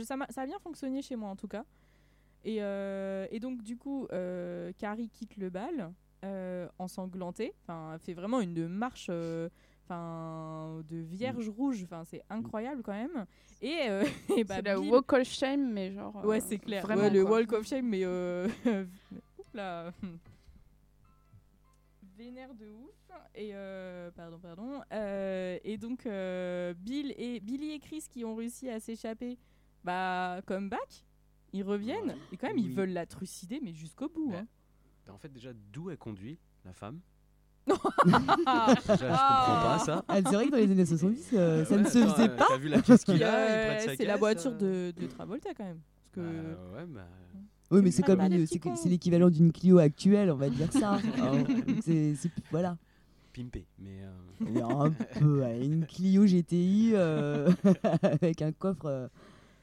ça m'a, ça a bien fonctionné chez moi en tout cas. Et, euh, et donc du coup, euh, Carrie quitte le bal, euh, ensanglantée. Enfin, elle fait vraiment une marche. Enfin, de vierge rouge, enfin c'est incroyable quand même. Et, euh, <laughs> et bah, c'est la Bill- walk of shame, mais genre. Ouais, c'est clair. Vraiment, Ouais, le. Walk of Shame, mais. Euh... <laughs> Oups là. Vénère de ouf. Et. euh, Pardon, pardon. Et donc, Bill et... Billy et Chris qui ont réussi à s'échapper, bah, come back. Ils reviennent. Ouais. Et quand même, ils Oui. veulent la trucider, mais jusqu'au bout. Mais- hein. En fait, déjà, d'où elle conduit, la femme? <laughs> Ah, Déjà, je comprends pas ça. Ah, c'est vrai que dans les années 70, euh, ça Ouais, ne se faisait euh, pas. T'as vu la caisse qu'il a C'est la voiture euh. de, de Travolta quand même. Parce que. Bah, ouais, bah. Oui, mais c'est comme l'équivalent d'une Clio actuelle, on va dire ça. <laughs> hein. c'est voilà. Pimpé. Mais. euh, un peu ouais, une Clio GTI euh, <laughs> avec un coffre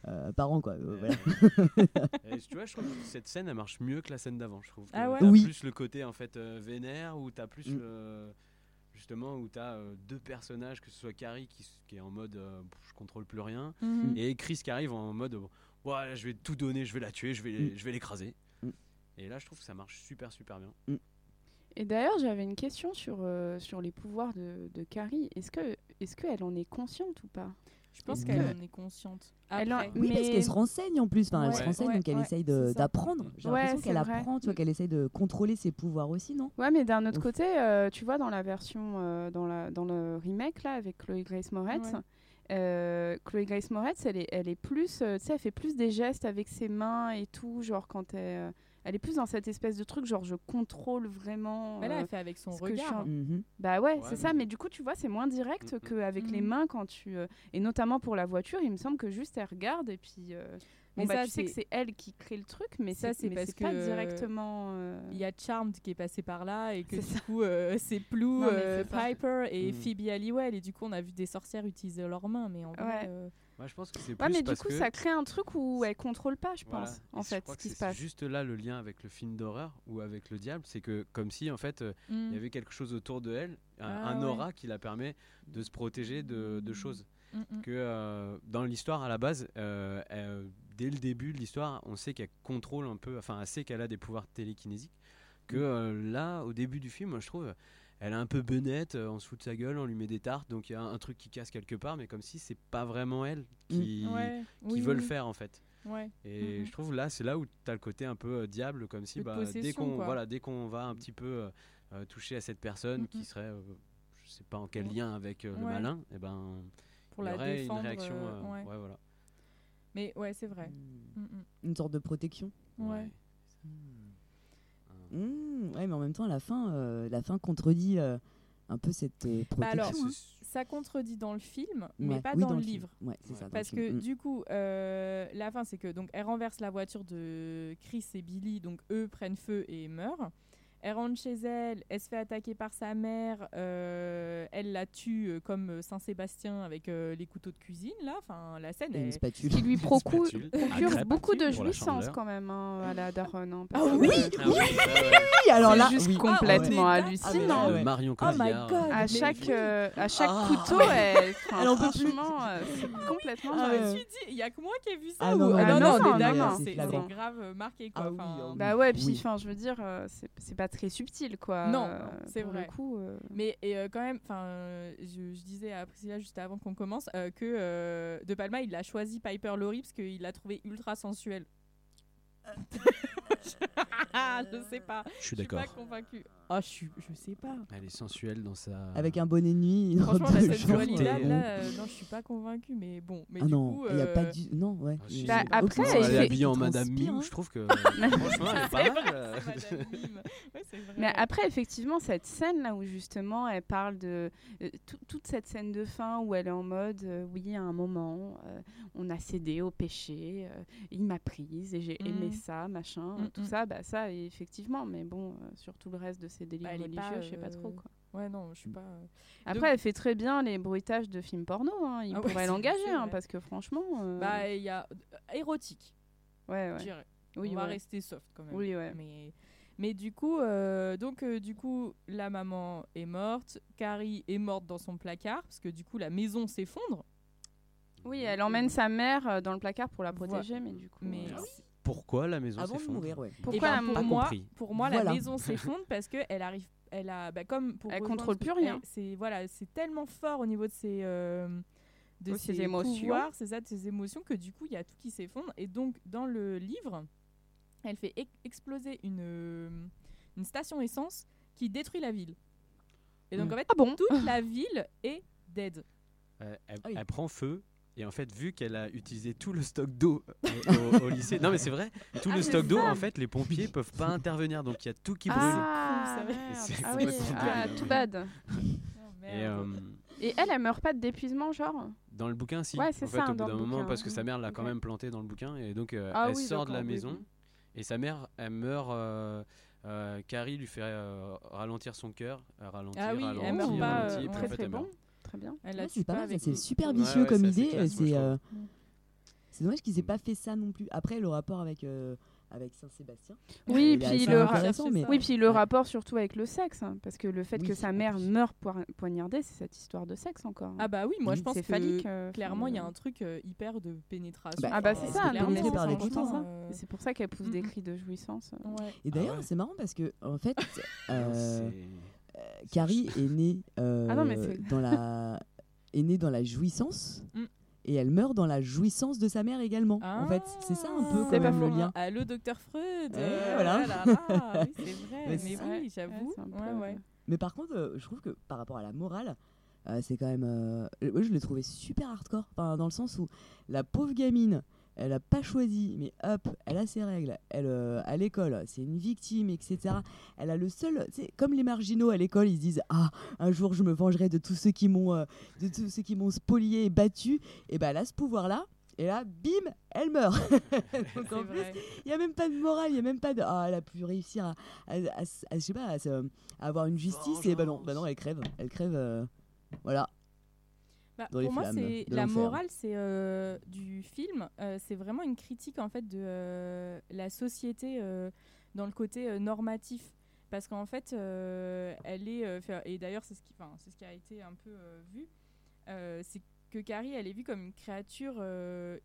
euh, par an quoi. euh, voilà. <laughs> et tu vois, je trouve que cette scène, elle marche mieux que la scène d'avant. Je trouve. Ah ouais t'as Oui. plus le côté en fait euh, vénère, où t'as plus Mm. le- justement où t'as euh, deux personnages, que ce soit Carrie qui, est en mode euh, je contrôle plus rien, Mhm. et Chris qui arrive en mode ouais, je vais tout donner, je vais la tuer, je vais, Mm. je vais l'écraser. Mm. Et là, je trouve que ça marche super super bien. Et d'ailleurs, j'avais une question sur, euh, sur les pouvoirs de, de Carrie. Est-ce que est-ce qu'elle en est consciente ou pas? Je pense qu'elle en est consciente. Elle en- Après. Oui, parce qu'elle se renseigne en plus. Enfin, elle se renseigne, ouais, donc elle ouais, essaye d'apprendre. J'ai Ouais, l'impression qu'elle apprend, tu vois, qu'elle essaye de contrôler ses pouvoirs aussi, non? Ouais, mais d'un autre Ouf. côté, euh, tu vois, dans la version, euh, dans, la, dans le remake, là, avec Chloé Grace Moretz, Ouais. euh, Chloé Grace Moretz, elle est, elle est plus, euh, tu sais, elle fait plus des gestes avec ses mains et tout, genre quand elle, euh, elle est plus dans cette espèce de truc, genre je contrôle vraiment. Mais là, euh, elle fait avec son ce que je suis regard. en- Mhm. Bah ouais, Ouais, c'est ça, mais- du coup, tu vois, c'est moins direct qu'avec les mains quand tu. euh, et notamment pour la voiture, il me semble que juste elle regarde et puis. euh, bon, Mais bah, ça, tu sais que c'est- elle qui crée le truc, mais Ça, c'est parce c'est pas que, directement. euh, Il y a Charmed qui est passé par là et que C'est du coup euh, <laughs> c'est Non, euh, ça. Piper et Mm. Phoebe Halliwell et du coup on a vu des sorcières utiliser leurs mains mais en vrai Ouais. Moi, je pense que c'est Ouais, plus mais du coup, que ça crée un truc où elle contrôle pas, je Voilà. pense, Et en je fait, crois ce qui se passe. juste là le lien avec le film d'horreur ou avec le diable, c'est que comme si en fait euh, mm. il y avait quelque chose autour de elle, un, Ah un ouais. aura qui la permet de se protéger de, de choses. Mm, mm. Que euh, dans l'histoire à la base, euh, elle- dès le début de l'histoire, on sait qu'elle contrôle un peu, enfin, elle sait qu'elle a des pouvoirs télékinésiques. Que euh, là, au début du film, moi, je trouve, elle est un peu benette, euh, on se fout de sa gueule, on lui met des tartes, donc il y a un, un truc qui casse quelque part, mais comme si c'est pas vraiment elle qui, Ouais, qui oui, veut le faire en fait. Ouais. Et Mhm. je trouve là, c'est là où tu as le côté un peu euh, diable, comme si bah, dès qu'on quoi. voilà, dès qu'on va un petit peu euh, toucher à cette personne qui serait, euh, je sais pas en quel Ouais. lien avec euh, le malin, et ben pour il y la aurait défendre une réaction. euh, euh, ouais. ouais, voilà. Mais ouais c'est vrai. Mm, mm. Une sorte de protection. Ouais. Mmh, ouais, mais en même temps, la fin, euh, la fin contredit euh, un peu cette euh, protection. Bah alors, hein. Ça contredit dans le film mais Ouais, pas oui, dans, le film. livre. Ouais, ça. Parce que Mm. du coup, euh, la fin, c'est que donc elle renverse la voiture de Chris et Billy, donc eux prennent feu et meurent. Elle rentre chez elle, elle se fait attaquer par sa mère, euh, elle la tue euh, comme euh, Saint-Sébastien avec euh, les couteaux de cuisine, là. Enfin, la scène Et une est. spatule. Qui lui procure, Ah, beaucoup de jouissance quand même hein, à la daronne. hein, Ah oui, Ah oui, alors c'est là, juste oui. complètement Ah ouais. hallucinant. Ah ouais. Marion Oh my god! À chaque, oui. euh, à chaque Ah. couteau, elle, <laughs> franchement, euh, c'est complètement. Ah Je ouais. me suis dit, il y a que moi qui ai vu ça. Ah ou- non, non, Ah non, non, non, on est non, d'accord, non, c'est flagrant. grave marqué quoi. Ah ah. Bah ouais, puis je veux dire, c'est c'est pas très subtil, quoi. Non, euh, non, c'est vrai. Le coup, euh, Mais et, euh, quand même, enfin, je, je disais à Priscilla juste avant qu'on commence que De Palma il a choisi Piper Laurie parce qu'il l'a trouvé ultra sensuelle. <laughs> je sais pas. Je suis Je suis pas d'accord. convaincue. Ah, je suis, je sais pas. Elle est sensuelle dans sa. Avec un bonnet de nuit, une Franchement, la de sensualité chambre. là, euh, non, je suis pas convaincue, mais bon, mais Ah du non, coup, il y a pas euh, du. Non, ouais. Ah, Bah, après, il elle est habillée en Madame Mime, hein. je trouve que <laughs> franchement elle est pas mal. euh. Madame Mime. Ouais, c'est vrai. Mais après, effectivement, cette scène là où justement elle parle de euh, tout- toute cette scène de fin où elle est en mode euh, oui, à un moment, euh, on a cédé au péché, euh, il m'a prise et j'ai aimé. Ça, machin, Mm, tout mm. ça, bah ça, effectivement, mais bon, euh, sur tout le reste de ses délires Bah, religieux, pas, je sais pas trop euh, quoi. Ouais, non, je suis pas. euh, Après, donc- elle fait très bien les bruitages de films porno, hein. il Ah ouais, pourrait l'engager, hein, parce que franchement. euh, Bah, il y a érotique, ouais, ouais. Oui, On va rester soft quand même. Oui, ouais. Mais, mais du coup, euh, donc euh, du coup, la maman est morte, Carrie est morte dans son placard parce que du coup la maison s'effondre. Oui, elle emmène sa mère dans le placard pour la protéger, mais du coup. Mais Pourquoi la maison Avant de s'effondre mourir, ouais. Pourquoi Eh ben, la pour Pas moi, compris. pour moi Voilà. la maison <laughs> s'effondre parce que elle arrive, elle a, bah, comme pour Elle rejoindre contrôle ce que- plus rien. elle- C'est voilà, c'est tellement fort au niveau de ses euh, de De ses ses émotions. pouvoirs, c'est ça, de ses émotions que du coup il y a tout qui s'effondre et donc dans le livre, elle fait ex- exploser une euh, une station essence qui détruit la ville. Et donc Mm. en fait Ah bon toute la ville est dead. Euh, elle, Ah oui. elle prend feu. Et en fait, vu qu'elle a utilisé tout le stock d'eau euh, au, au lycée, non mais c'est vrai, tout Ah, le stock d'eau, ça. en fait, les pompiers peuvent pas <laughs> intervenir, donc il y a tout qui brûle. Ah, c'est vrai. merde. C'est Ah oui, ah, too bad. Et euh, Et elle, elle meurt pas d'épuisement, genre dans le bouquin, si. Ouais, c'est en fait, ça, au dans bout d'un le moment, bouquin. parce que sa mère l'a quand même planté dans le bouquin, et donc euh, Ah elle oui, sort de la maison, et sa mère, elle meurt. euh, euh, Carrie lui fait euh, ralentir son cœur, euh, ralentir, Ah oui, elle ralentir, meurt pas, ralentir, euh, et en Très fait, très elle bon. meurt. Très bien. Elle Ouais, la c'est pas mal, ça, super vicieux ouais, comme idée. c'est euh, c'est dommage qu'ils aient pas fait ça non plus. Après, le rapport avec, euh, avec Saint-Sébastien. Oui, puis le, mais- oui, puis le Ouais. rapport surtout avec le sexe, hein, parce que le fait Oui, que sa mère plus. meure poir- poignardée, c'est cette histoire de sexe encore. hein. Ah bah oui, moi Oui, je pense c'est que phallique. euh, clairement il y a enfin, un truc euh, hyper de pénétration. Bah, Ah bah c'est ça, hein. euh, C'est pour ça qu'elle pousse des cris de jouissance. euh. Et d'ailleurs, ouais. c'est marrant parce que, en fait, <laughs> euh, C'est- Carrie est née, euh, Ah non, dans la... est née dans la jouissance. Mm. Et elle meurt dans la jouissance de sa mère également. en fait, c'est ça un peu Ah, quand même le lien. Allô, docteur Freud. Euh, voilà. là là, oui, c'est <laughs> vrai. Mais oui, j'avoue. ouais, ouais. Mais par contre, euh, je trouve que par rapport à la morale, euh, c'est quand même. euh, moi, je l'ai trouvé super hardcore. Enfin, dans le sens où la pauvre gamine, elle a pas choisi, mais hop, elle a ses règles. Elle, euh, à l'école, c'est une victime, etc. Elle a le seul. Sais, comme les marginaux à l'école, ils se disent Ah, un jour, je me vengerai de tous ceux qui m'ont euh, de tous ceux qui m'ont spolié et battu. Et ben, elle a ce pouvoir-là. Et là, bim, elle meurt. <laughs> Donc en C'est plus, il n'y a même pas de morale, il n'y a même pas de. Ah, elle a pu réussir à, à, à s- à- je sais pas, à, avoir une justice. Et bah non, bah non, elle crève. Elle crève. euh, voilà. Bah, pour moi, c'est la morale, c'est euh, du film. euh, c'est vraiment une critique en fait de euh, la société dans le côté normatif, parce qu'en fait, elle est et d'ailleurs c'est ce qui, c'est ce qui a été un peu vu, c'est que Carrie, elle est vue comme une créature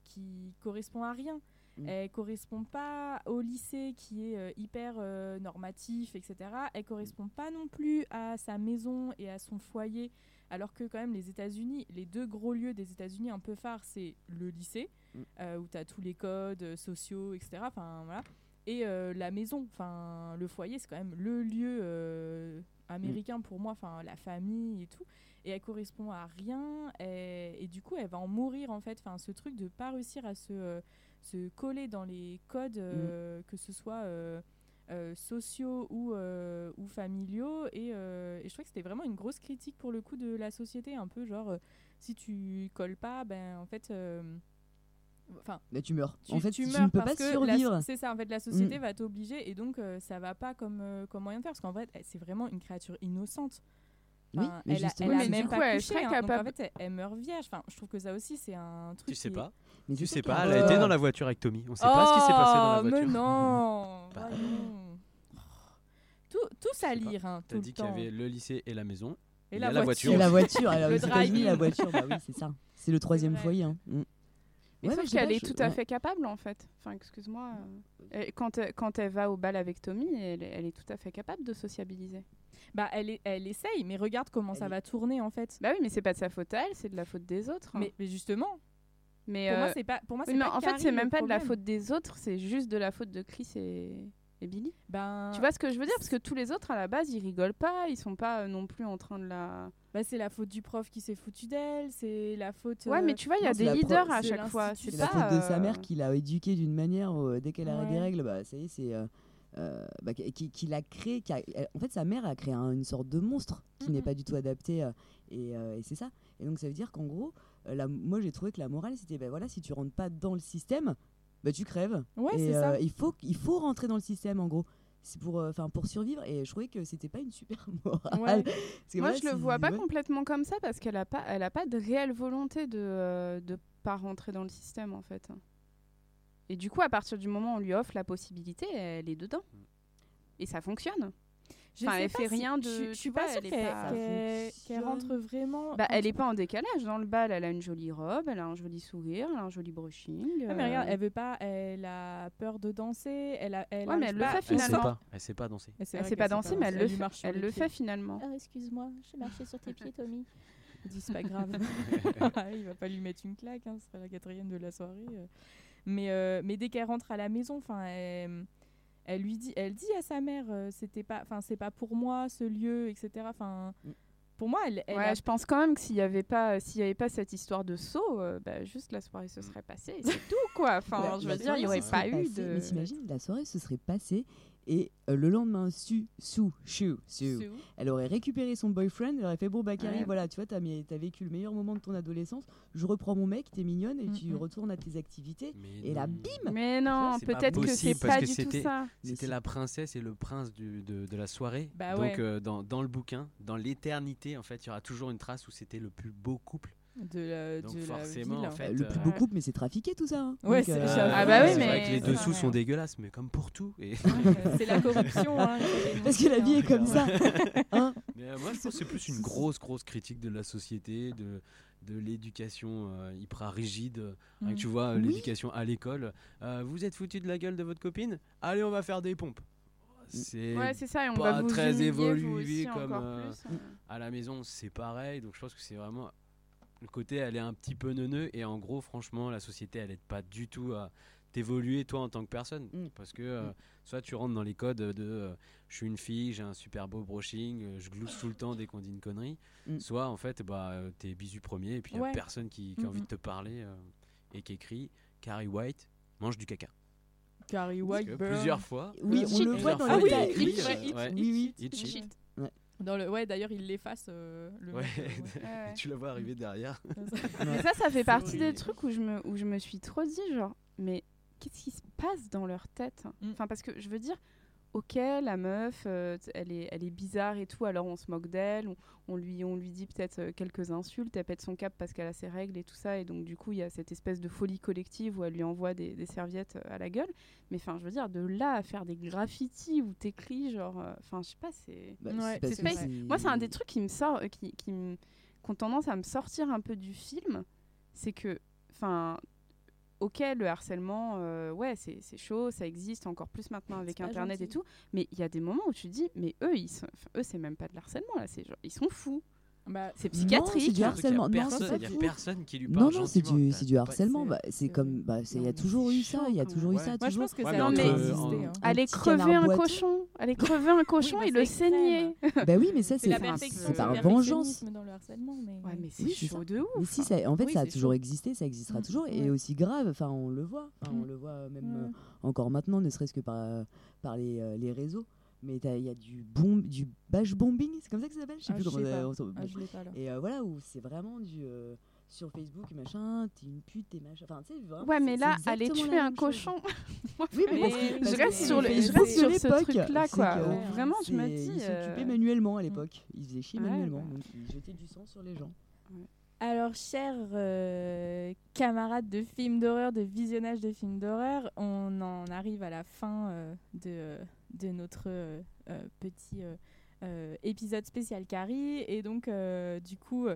qui correspond à rien. Mm. Elle correspond pas au lycée qui est hyper normatif, etc. Elle correspond pas non plus à sa maison et à son foyer alors que quand même les États-Unis, les deux gros lieux des États-Unis un peu phares, c'est le lycée, Mm. euh, où tu as tous les codes euh, sociaux, etc. Enfin, voilà. Et euh, la maison, enfin, le foyer, c'est quand même le lieu euh, américain pour moi, enfin, la famille et tout. Et elle correspond à rien, et, et du coup, elle va en mourir, en fait. Enfin, ce truc de pas réussir à se, se coller dans les codes, euh, que ce soit... euh, sociaux ou, euh, ou familiaux et, euh, et je trouvais que c'était vraiment une grosse critique pour le coup de la société un peu genre si tu colles pas ben en fait enfin tu meurs. tu, en fait, tu tu, meurs ne peux parce pas survivre. c'est ça en fait la société Mm. va t'obliger et donc ça va pas comme comme moyen de faire parce qu'en fait elle- c'est vraiment une créature innocente Oui, mais elle a, justement, elle a Oui, mais même coup, pas elle couché, très hein, donc en fait elle, elle meurt vierge enfin je trouve que ça aussi c'est un truc Tu sais qui pas Mais Tu sais pas, elle a été dans la voiture avec Tommy. On sait pas ce qui s'est passé dans la Oh, mais voiture. non <laughs> Bah. Tout, tout salir hein, T'as dit qu'il y avait le lycée et la maison. et la voiture, Et la voiture, alors, <laughs> Le aux États-Unis, la voiture, bah oui, c'est ça. C'est le troisième foyer. hein. Mm. Mais Ouais, sauf qu'elle pas, est je- tout à ouais. fait capable en fait. Enfin, excuse-moi. euh, quand, elle, quand elle va au bal avec Tommy, elle, est- elle est tout à fait capable de sociabiliser. bah elle, est- elle essaye mais regarde comment ça va tourner en fait Bah oui, mais c'est pas de sa faute à elle, c'est de la faute des autres. mais, mais justement mais, pour moi euh, c'est pas pour moi oui, c'est mais pas en fait, c'est même pas de la faute des autres, c'est juste de la faute de Chris et, et Billy? ben Tu vois ce que je veux dire? Parce que tous les autres, à la base, ils rigolent pas, ils sont pas euh, non plus en train de la. bah, c'est la faute du prof qui s'est foutu d'elle c'est la faute Ouais, euh, mais tu vois, il y a non, des pro- leaders à chaque fois. C'est la faute de sa euh, mère qui l'a éduquée d'une manière où, euh, dès qu'elle a des Ouais. règles, bah, ça y est, c'est. euh, euh, bah, qui, qui- l'a créé. qui a- en fait, sa mère a créé un- une sorte de monstre qui n'est pas du tout adapté. euh, et euh, et c'est ça. Et donc, ça veut dire qu'en gros, euh, la- moi, j'ai trouvé que la morale, c'était ben voilà, si tu rentres pas dans le système, bah tu crèves. Ouais, c'est ça. euh, il faut il faut rentrer dans le système en gros. C'est pour euh, enfin pour survivre et je trouvais que c'était pas une super <laughs> morale. Ouais. Parce que Moi, voilà, je le vois pas ouais. complètement comme ça parce qu'elle a pas, elle a pas de réelle volonté de euh, de pas rentrer dans le système en fait. Et du coup, à partir du moment où on lui offre la possibilité, elle est dedans. Et ça fonctionne. Je Enfin, sais elle pas fait si- rien de- Je, je tu suis vois, pas sûre qu'elle pas- qu'elle- qu'elle rentre vraiment. Bah, elle tu- est pas en décalage. Dans le bal, elle a une jolie robe, elle a un joli sourire, elle a un joli brushing. Ouais, mais euh, regarde, elle veut pas, elle a peur de danser, elle a, elle Ouais, mais elle le pas- fait Elle sait finalement. pas, elle sait pas danser. Elle sait qu'elle pas danser, mais elle le fait. Elle le finalement. Ah, excuse-moi, j'ai marché sur tes pieds, Tommy. <laughs> Il dit, c'est pas grave. <laughs> il va pas lui mettre une claque, hein, ce sera la quatrième de la soirée. euh. Mais, euh, mais dès qu'elle rentre à la maison, enfin, elle, elle lui dit, elle dit à sa mère, euh, c'était pas, enfin, c'est pas pour moi ce lieu, etc. Enfin, Mm. pour moi, elle, elle ouais, a- je pense quand même que s'il y avait pas, s'il y avait pas cette histoire de saut, euh, bah, juste la soirée se serait passée. C'est tout quoi. <laughs> Enfin, La- je veux dire, il y soirée aurait pas eu de. Mais t'imagines, la soirée se serait passée et euh, le lendemain, Su, Su, Shu, Su, Sue. elle aurait récupéré son boyfriend, elle aurait fait bon bah Carrie, Ouais. voilà, tu vois, t'as vécu le meilleur moment de ton adolescence, je reprends mon mec, t'es mignonne et Mm, tu retournes à tes activités. Mais Et là, bim Mais non, peut-être que c'est pas que du tout c'était- ça. C'était la princesse et le prince du- de, de la soirée. Bah Donc ouais. euh, dans, dans le bouquin, dans l'éternité, en fait, il y aura toujours une trace où c'était le plus beau couple. De la, Donc de la forcément, ville. en fait, le euh, plus beau couple, mais c'est trafiqué tout ça. hein. Ouais, Donc, c'est- euh, j'avoue. Ah bah oui, c'est mais- vrai que les dessous sont dégueulasses, mais comme pour tout. Et... <laughs> c'est la corruption. hein, <laughs> Parce que la vie est comme ça. <laughs> hein. Mais euh, moi, je pense que c'est plus une grosse, grosse critique de la société, de, de l'éducation euh, hyper rigide. Que Mm. tu vois, euh, Oui. l'éducation à l'école. Euh, vous êtes foutu de la gueule de votre copine? Allez, on va faire des pompes. C'est Ouais, c'est ça. Et on pas va vous très évolué aussi, comme, euh, plus. à la maison, c'est pareil. Donc je pense que c'est vraiment le côté, elle est un petit peu neuneux. Et en gros, franchement, la société, elle aide pas du tout à t'évoluer toi en tant que personne. Mm. Parce que euh, Mm. soit tu rentres dans les codes de euh, je suis une fille, j'ai un super beau brushing, euh, je glousse tout le temps dès qu'on dit une connerie. Mm. Soit en fait, bah, euh, t'es bisu premier et puis il y a Ouais. personne qui, qui a envie de te parler euh, et qui écrit Carrie White mange du caca. Carrie White plusieurs fois. Oui, on le voit dans fois, le il y a tas. écrit, It, it, ouais. it, Oui, oui. Dans le, ouais, d'ailleurs, il l'efface. euh, le Ouais. euh, ouais. Ouais, ouais. tu la vois arriver derrière. <laughs> Mais ça, ça fait partie des trucs où je me, où je me suis trop dit, genre, mais qu'est-ce qui se passe dans leur tête? Mm. Enfin, parce que je veux dire, ok, la meuf, euh, elle, est, elle est bizarre et tout, alors on se moque d'elle, on, on lui, on lui dit peut-être euh, quelques insultes, elle pète son cap parce qu'elle a ses règles et tout ça, et donc du coup, il y a cette espèce de folie collective où elle lui envoie des, des serviettes euh, à la gueule. Mais enfin, je veux dire, de là à faire des graffitis où t'écris, genre, euh, enfin, je sais pas, c'est. Bah, Ouais, c'est pas- Moi, c'est un des trucs qui me sort, euh, qui, qui, me- qui ont tendance à me sortir un peu du film. C'est que, enfin, ok, le harcèlement, euh, ouais, c'est c'est chaud, ça existe encore plus maintenant avec Internet et tout. Mais il y a des moments où tu te dis, mais eux, ils sont, eux, c'est même pas de l'harcèlement là, c'est genre, ils sont fous. Bah, C'est Non, c'est psychiatrique. du harcèlement. Il y a Non, personne, y a personne qui lui parle Non, non, c'est du, du pas- harcèlement. c'est- Bah, c'est comme, bah, il y a toujours eu ça, il y a toujours eu quand ça. Moi, je toujours. pense que Ouais, ça mais existé. hein. Un Aller petit crever un cochon, aller crever un cochon bah, et le c'est saigner. <laughs> Bah oui, mais ça, C'est par le vengeance. perfectionnisme dans le harcèlement. Mais... Ouais, mais c'est Oui, c'est chaud de ouf. Mais si, en fait, ça a toujours existé, ça existera Mm. toujours, et Ouais. aussi grave. Enfin, on le voit. On Mm. le voit même Ouais. euh, encore maintenant, ne serait-ce que par, euh, euh, les réseaux. Mais t'as- il y a du bomb, du bash bombing, c'est comme ça que ça s'appelle? Je sais Ah, plus je comment. euh, Ah, bon. je l'ai pas là. Et euh, voilà où c'est vraiment du euh, sur Facebook machin, t'es une pute, t'es machin. Enfin, tu sais, vraiment, Ouais, mais là, aller tuer un cochon. <laughs> Oui, mais parce je reste sur, le, je reste sur ce l'époque, truc-là, quoi. que- où Ouais, vraiment, je me dis. Ils euh, s'occupaient manuellement à l'époque. Ils faisaient chier Ouais, manuellement. bah. Donc ils jetaient du sang sur les gens. Alors, chers euh, camarades de films d'horreur, de visionnage de films d'horreur, on en arrive à la fin euh, de, de notre euh, euh, petit euh, épisode spécial Carrie. Et donc, du coup,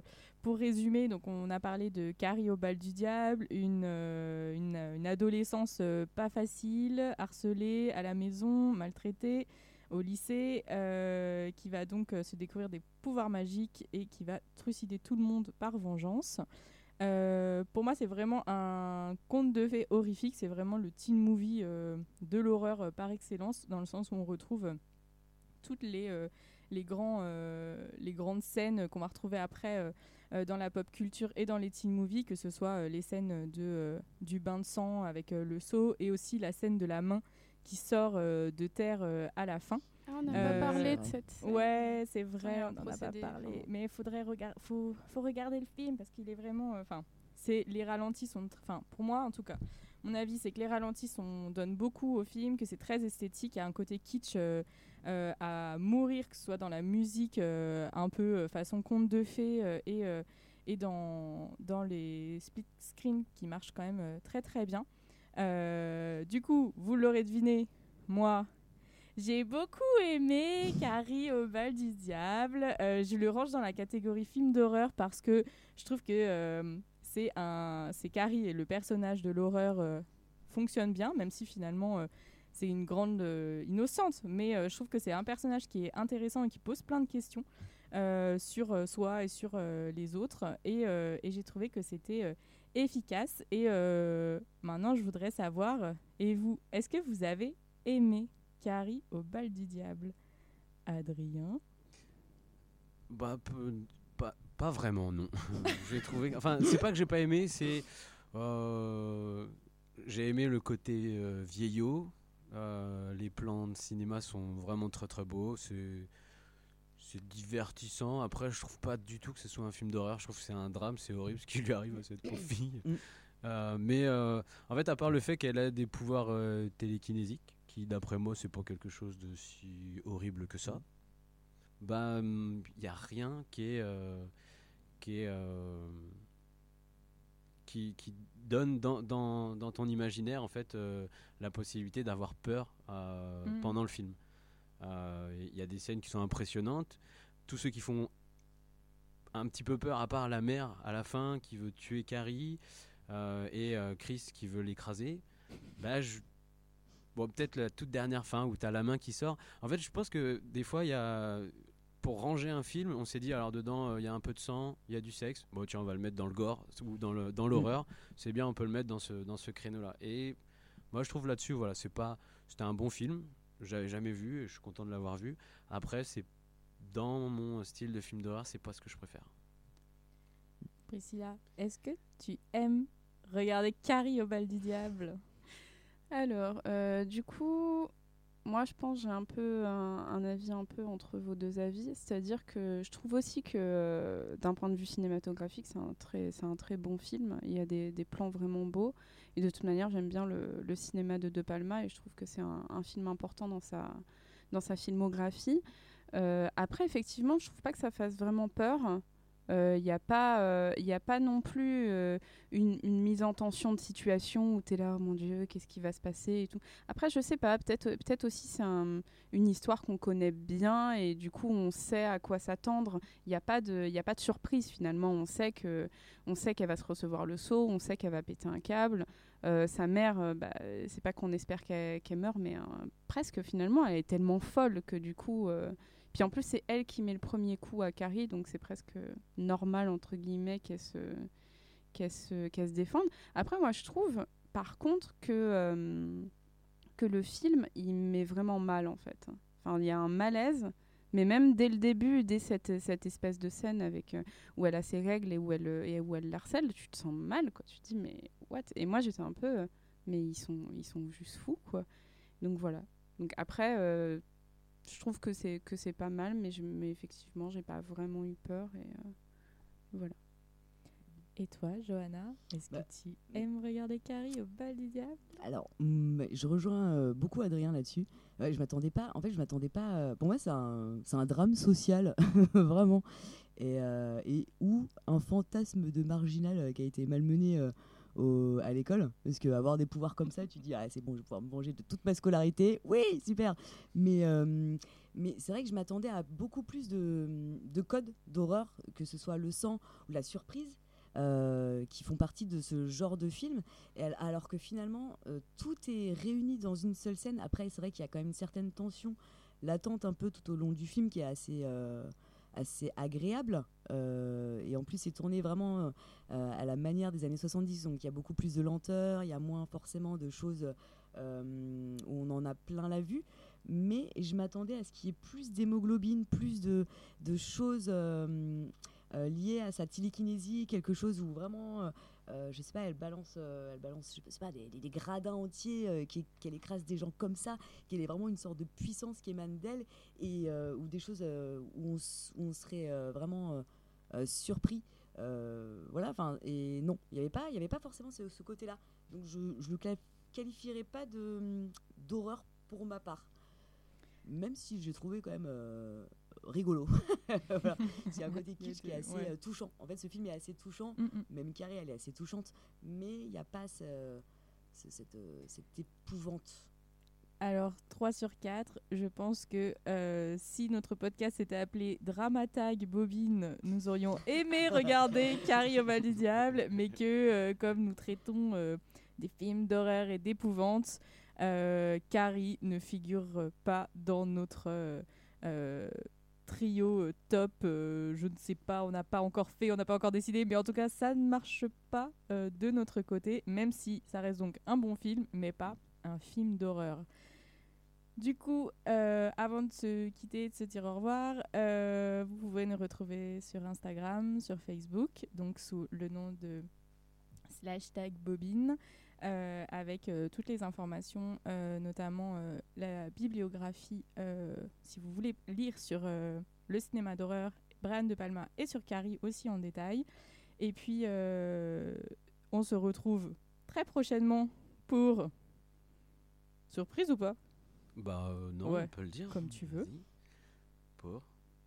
pour résumer, donc on a parlé de Carrie au bal du diable, une, une, adolescence pas facile, harcelée à la maison, maltraitée au lycée, qui va donc se découvrir des pouvoirs magiques et qui va trucider tout le monde par vengeance. Euh, pour moi, c'est vraiment un conte de fées horrifique. C'est vraiment le teen movie euh, de l'horreur euh, par excellence, dans le sens où on retrouve toutes les, les, les grandes scènes qu'on va retrouver après dans la pop culture et dans les teen movies, que ce soit les scènes de, du bain de sang avec le seau et aussi la scène de la main qui sort de terre à la fin. Ah, on n'a Euh, pas parlé de cette scène. Ouais, c'est vrai, Ouais, on n'en a pas parlé. enfin. Mais il faudrait regarder, faut, faut regarder le film parce qu'il est vraiment. Enfin, c'est les ralentis sont. Enfin, pour moi en tout cas, mon avis, c'est que les ralentis sont, donnent beaucoup au film, que c'est très esthétique, il y a un côté kitsch euh, euh, à mourir, que ce soit dans la musique, euh, un peu euh, façon conte de fées, euh, et, euh, et dans, dans les split screens qui marchent quand même euh, très très bien. Euh, du coup, vous l'aurez deviné, moi, j'ai beaucoup aimé Carrie au bal du diable. Euh, je le range dans la catégorie film d'horreur parce que je trouve que euh, c'est Carrie et le personnage de l'horreur euh, fonctionne bien, même si finalement c'est une grande innocente. Mais je trouve que c'est un personnage qui est intéressant et qui pose plein de questions sur soi et sur les autres. Et, j'ai trouvé que c'était efficace. Et maintenant, je voudrais savoir, et vous, est-ce que vous avez aimé Carrie au bal du diable Adrien? Bah, peu- pas, pas vraiment, non. <laughs> j'ai trouvé. Enfin, c'est pas que j'ai pas aimé, c'est. euh, j'ai aimé le côté euh, vieillot. Euh, les plans de cinéma sont vraiment très très beaux. C'est. C'est divertissant. Après, je trouve pas du tout que ce soit un film d'horreur. Je trouve que c'est un drame. C'est horrible ce qui lui arrive à cette pauvre fille. Mm. Euh, mais euh, en fait, à part le fait qu'elle a des pouvoirs euh, télékinésiques, qui d'après moi, c'est pas quelque chose de si horrible que ça. Bah il y a rien qui est euh, qui est euh, qui, qui donne dans, dans, dans ton imaginaire en fait euh, la possibilité d'avoir peur euh, Mm. pendant le film. Euh, il y a des scènes qui sont impressionnantes. Tous ceux qui font un petit peu peur à part la mère à la fin qui veut tuer Carrie euh, et euh, Chris qui veut l'écraser bah je Bon, peut-être la toute dernière fin où tu as la main qui sort. En fait, je pense que des fois, il y a. Pour ranger un film, on s'est dit alors dedans, euh, il y a un peu de sang, il y a du sexe. Bon, tiens, on va le mettre dans le gore ou dans le- dans l'horreur. C'est bien, on peut le mettre dans ce, dans ce créneau-là. Et moi, je trouve là-dessus, voilà, c'est pas. C'était un bon film. J'avais jamais vu et je suis content de l'avoir vu. Après, c'est. Dans mon style de film d'horreur, c'est pas ce que je préfère. Priscilla, est-ce que tu aimes regarder Carrie au bal du diable? Alors, euh, du coup, moi je pense j'ai un peu un, un avis un peu entre vos deux avis, c'est-à-dire que je trouve aussi que euh, d'un point de vue cinématographique, c'est un très, c'est un très bon film. Il y a des, plans vraiment beaux et de toute manière, j'aime bien le, cinéma de De Palma et je trouve que c'est un, un film important dans sa dans sa filmographie. Euh, après, effectivement, je trouve pas que ça fasse vraiment peur. Il n'y a, euh, a pas non plus euh, une, mise en tension de situation où tu es là, oh mon Dieu, qu'est-ce qui va se passer et tout. Après, je sais pas, peut-être peut aussi c'est un- une histoire qu'on connaît bien et du coup on sait à quoi s'attendre. Il n'y a, pas de- a pas de surprise finalement. On sait qu'elle va se recevoir le saut, on sait qu'elle va péter un câble. Euh, sa mère, euh, bah, c'est pas qu'on espère qu'elle qu'elle meure, mais euh, presque finalement, elle est tellement folle que du coup. Puis en plus, c'est elle qui met le premier coup à Carrie, donc c'est presque normal, entre guillemets, qu'elle se, qu'elle se, défende. Après, moi, je trouve, par contre, que, euh, que le film, il met vraiment mal, en fait. Enfin, il y a un malaise, mais même dès le début, dès cette, cette espèce de scène avec, euh, où elle a ses règles et où elle, et où elle l'harcèle, tu te sens mal, quoi. Tu te dis, mais what? Et moi, j'étais un peu, euh, mais ils sont, ils sont juste fous, quoi. Donc voilà. Donc après, je trouve que c'est que c'est pas mal, mais, je, mais effectivement, j'ai pas vraiment eu peur et euh, voilà. Et toi, Johanna, est-ce Bah, que tu aimes regarder Carrie au bal du diable? Alors, mm, je rejoins euh, beaucoup Adrien là-dessus. Ouais, je m'attendais pas. En fait, je m'attendais pas. euh, pour moi, c'est un, c'est un drame social, <laughs> vraiment, et, euh, et où un fantasme de marginal qui a été malmené euh, à l'école, parce que avoir des pouvoirs comme ça, tu dis ah c'est bon, je vais pouvoir me venger de toute ma scolarité. Oui, super. Mais euh, mais c'est vrai que je m'attendais à beaucoup plus de, de codes d'horreur, que ce soit le sang ou la surprise. euh, qui font partie de ce genre de film alors que finalement, euh, tout est réuni dans une seule scène. Après, c'est vrai qu'il y a quand même une certaine tension latente un peu tout au long du film qui est assez, assez agréable. Euh, et en plus, c'est tourné vraiment euh, à la manière des années 70. Donc, il y a beaucoup plus de lenteur, il y a moins forcément de choses euh, où on en a plein la vue. Mais je m'attendais à ce qu'il y ait plus d'hémoglobine, plus de, choses euh, euh, liées à sa télékinésie, quelque chose où vraiment, euh, je sais pas, elle balance, euh, elle balance, je sais pas, des, gradins entiers, euh, qu'elle écrase des gens comme ça, qu'elle est vraiment une sorte de puissance qui émane d'elle, et euh, ou des choses où, on, serait vraiment surpris voilà, enfin, et non, il n'y avait, pas- il y avait pas forcément ce, côté-là. Donc je ne le qual- qualifierais pas de- d'horreur pour ma part. Même si j'ai trouvé quand même rigolo. <laughs> Voilà. <laughs> C'est un côté kitsch qui est assez Ouais. euh, touchant. En fait, ce film est assez touchant. Mm, mm. Même Carrie, elle est assez touchante. Mais il n'y a pas ce- ce- cette, euh, cette épouvante. Alors, 3 sur 4, je pense que euh, si notre podcast s'était appelé Dramatag Bobine, nous aurions aimé <laughs> regarder Carrie au mal du diable, mais que euh, comme nous traitons euh, des films d'horreur et d'épouvante, Carrie ne figure pas dans notre trio euh, top. euh, je ne sais pas, on n'a pas encore fait, on n'a pas encore décidé, mais en tout cas, ça ne marche pas euh, de notre côté, même si ça reste donc un bon film, mais pas un film d'horreur. Du coup, avant de se quitter, de se dire au revoir, vous pouvez nous retrouver sur Instagram, sur Facebook, donc sous le nom de slash tag bobine, euh, avec euh, toutes les informations, euh, notamment la bibliographie, si vous voulez lire sur le cinéma d'horreur, Brian De Palma et sur Carrie aussi en détail. Et puis, on se retrouve très prochainement pour... Surprise ou pas? Bah non, Ouais, on peut le dire. comme tu veux. Pour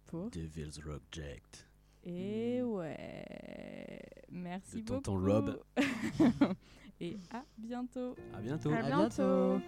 Pour Devil's Reject. Et ouais. Merci De beaucoup. tonton Rob. <laughs> Et à bientôt. À bientôt. À À bientôt. bientôt.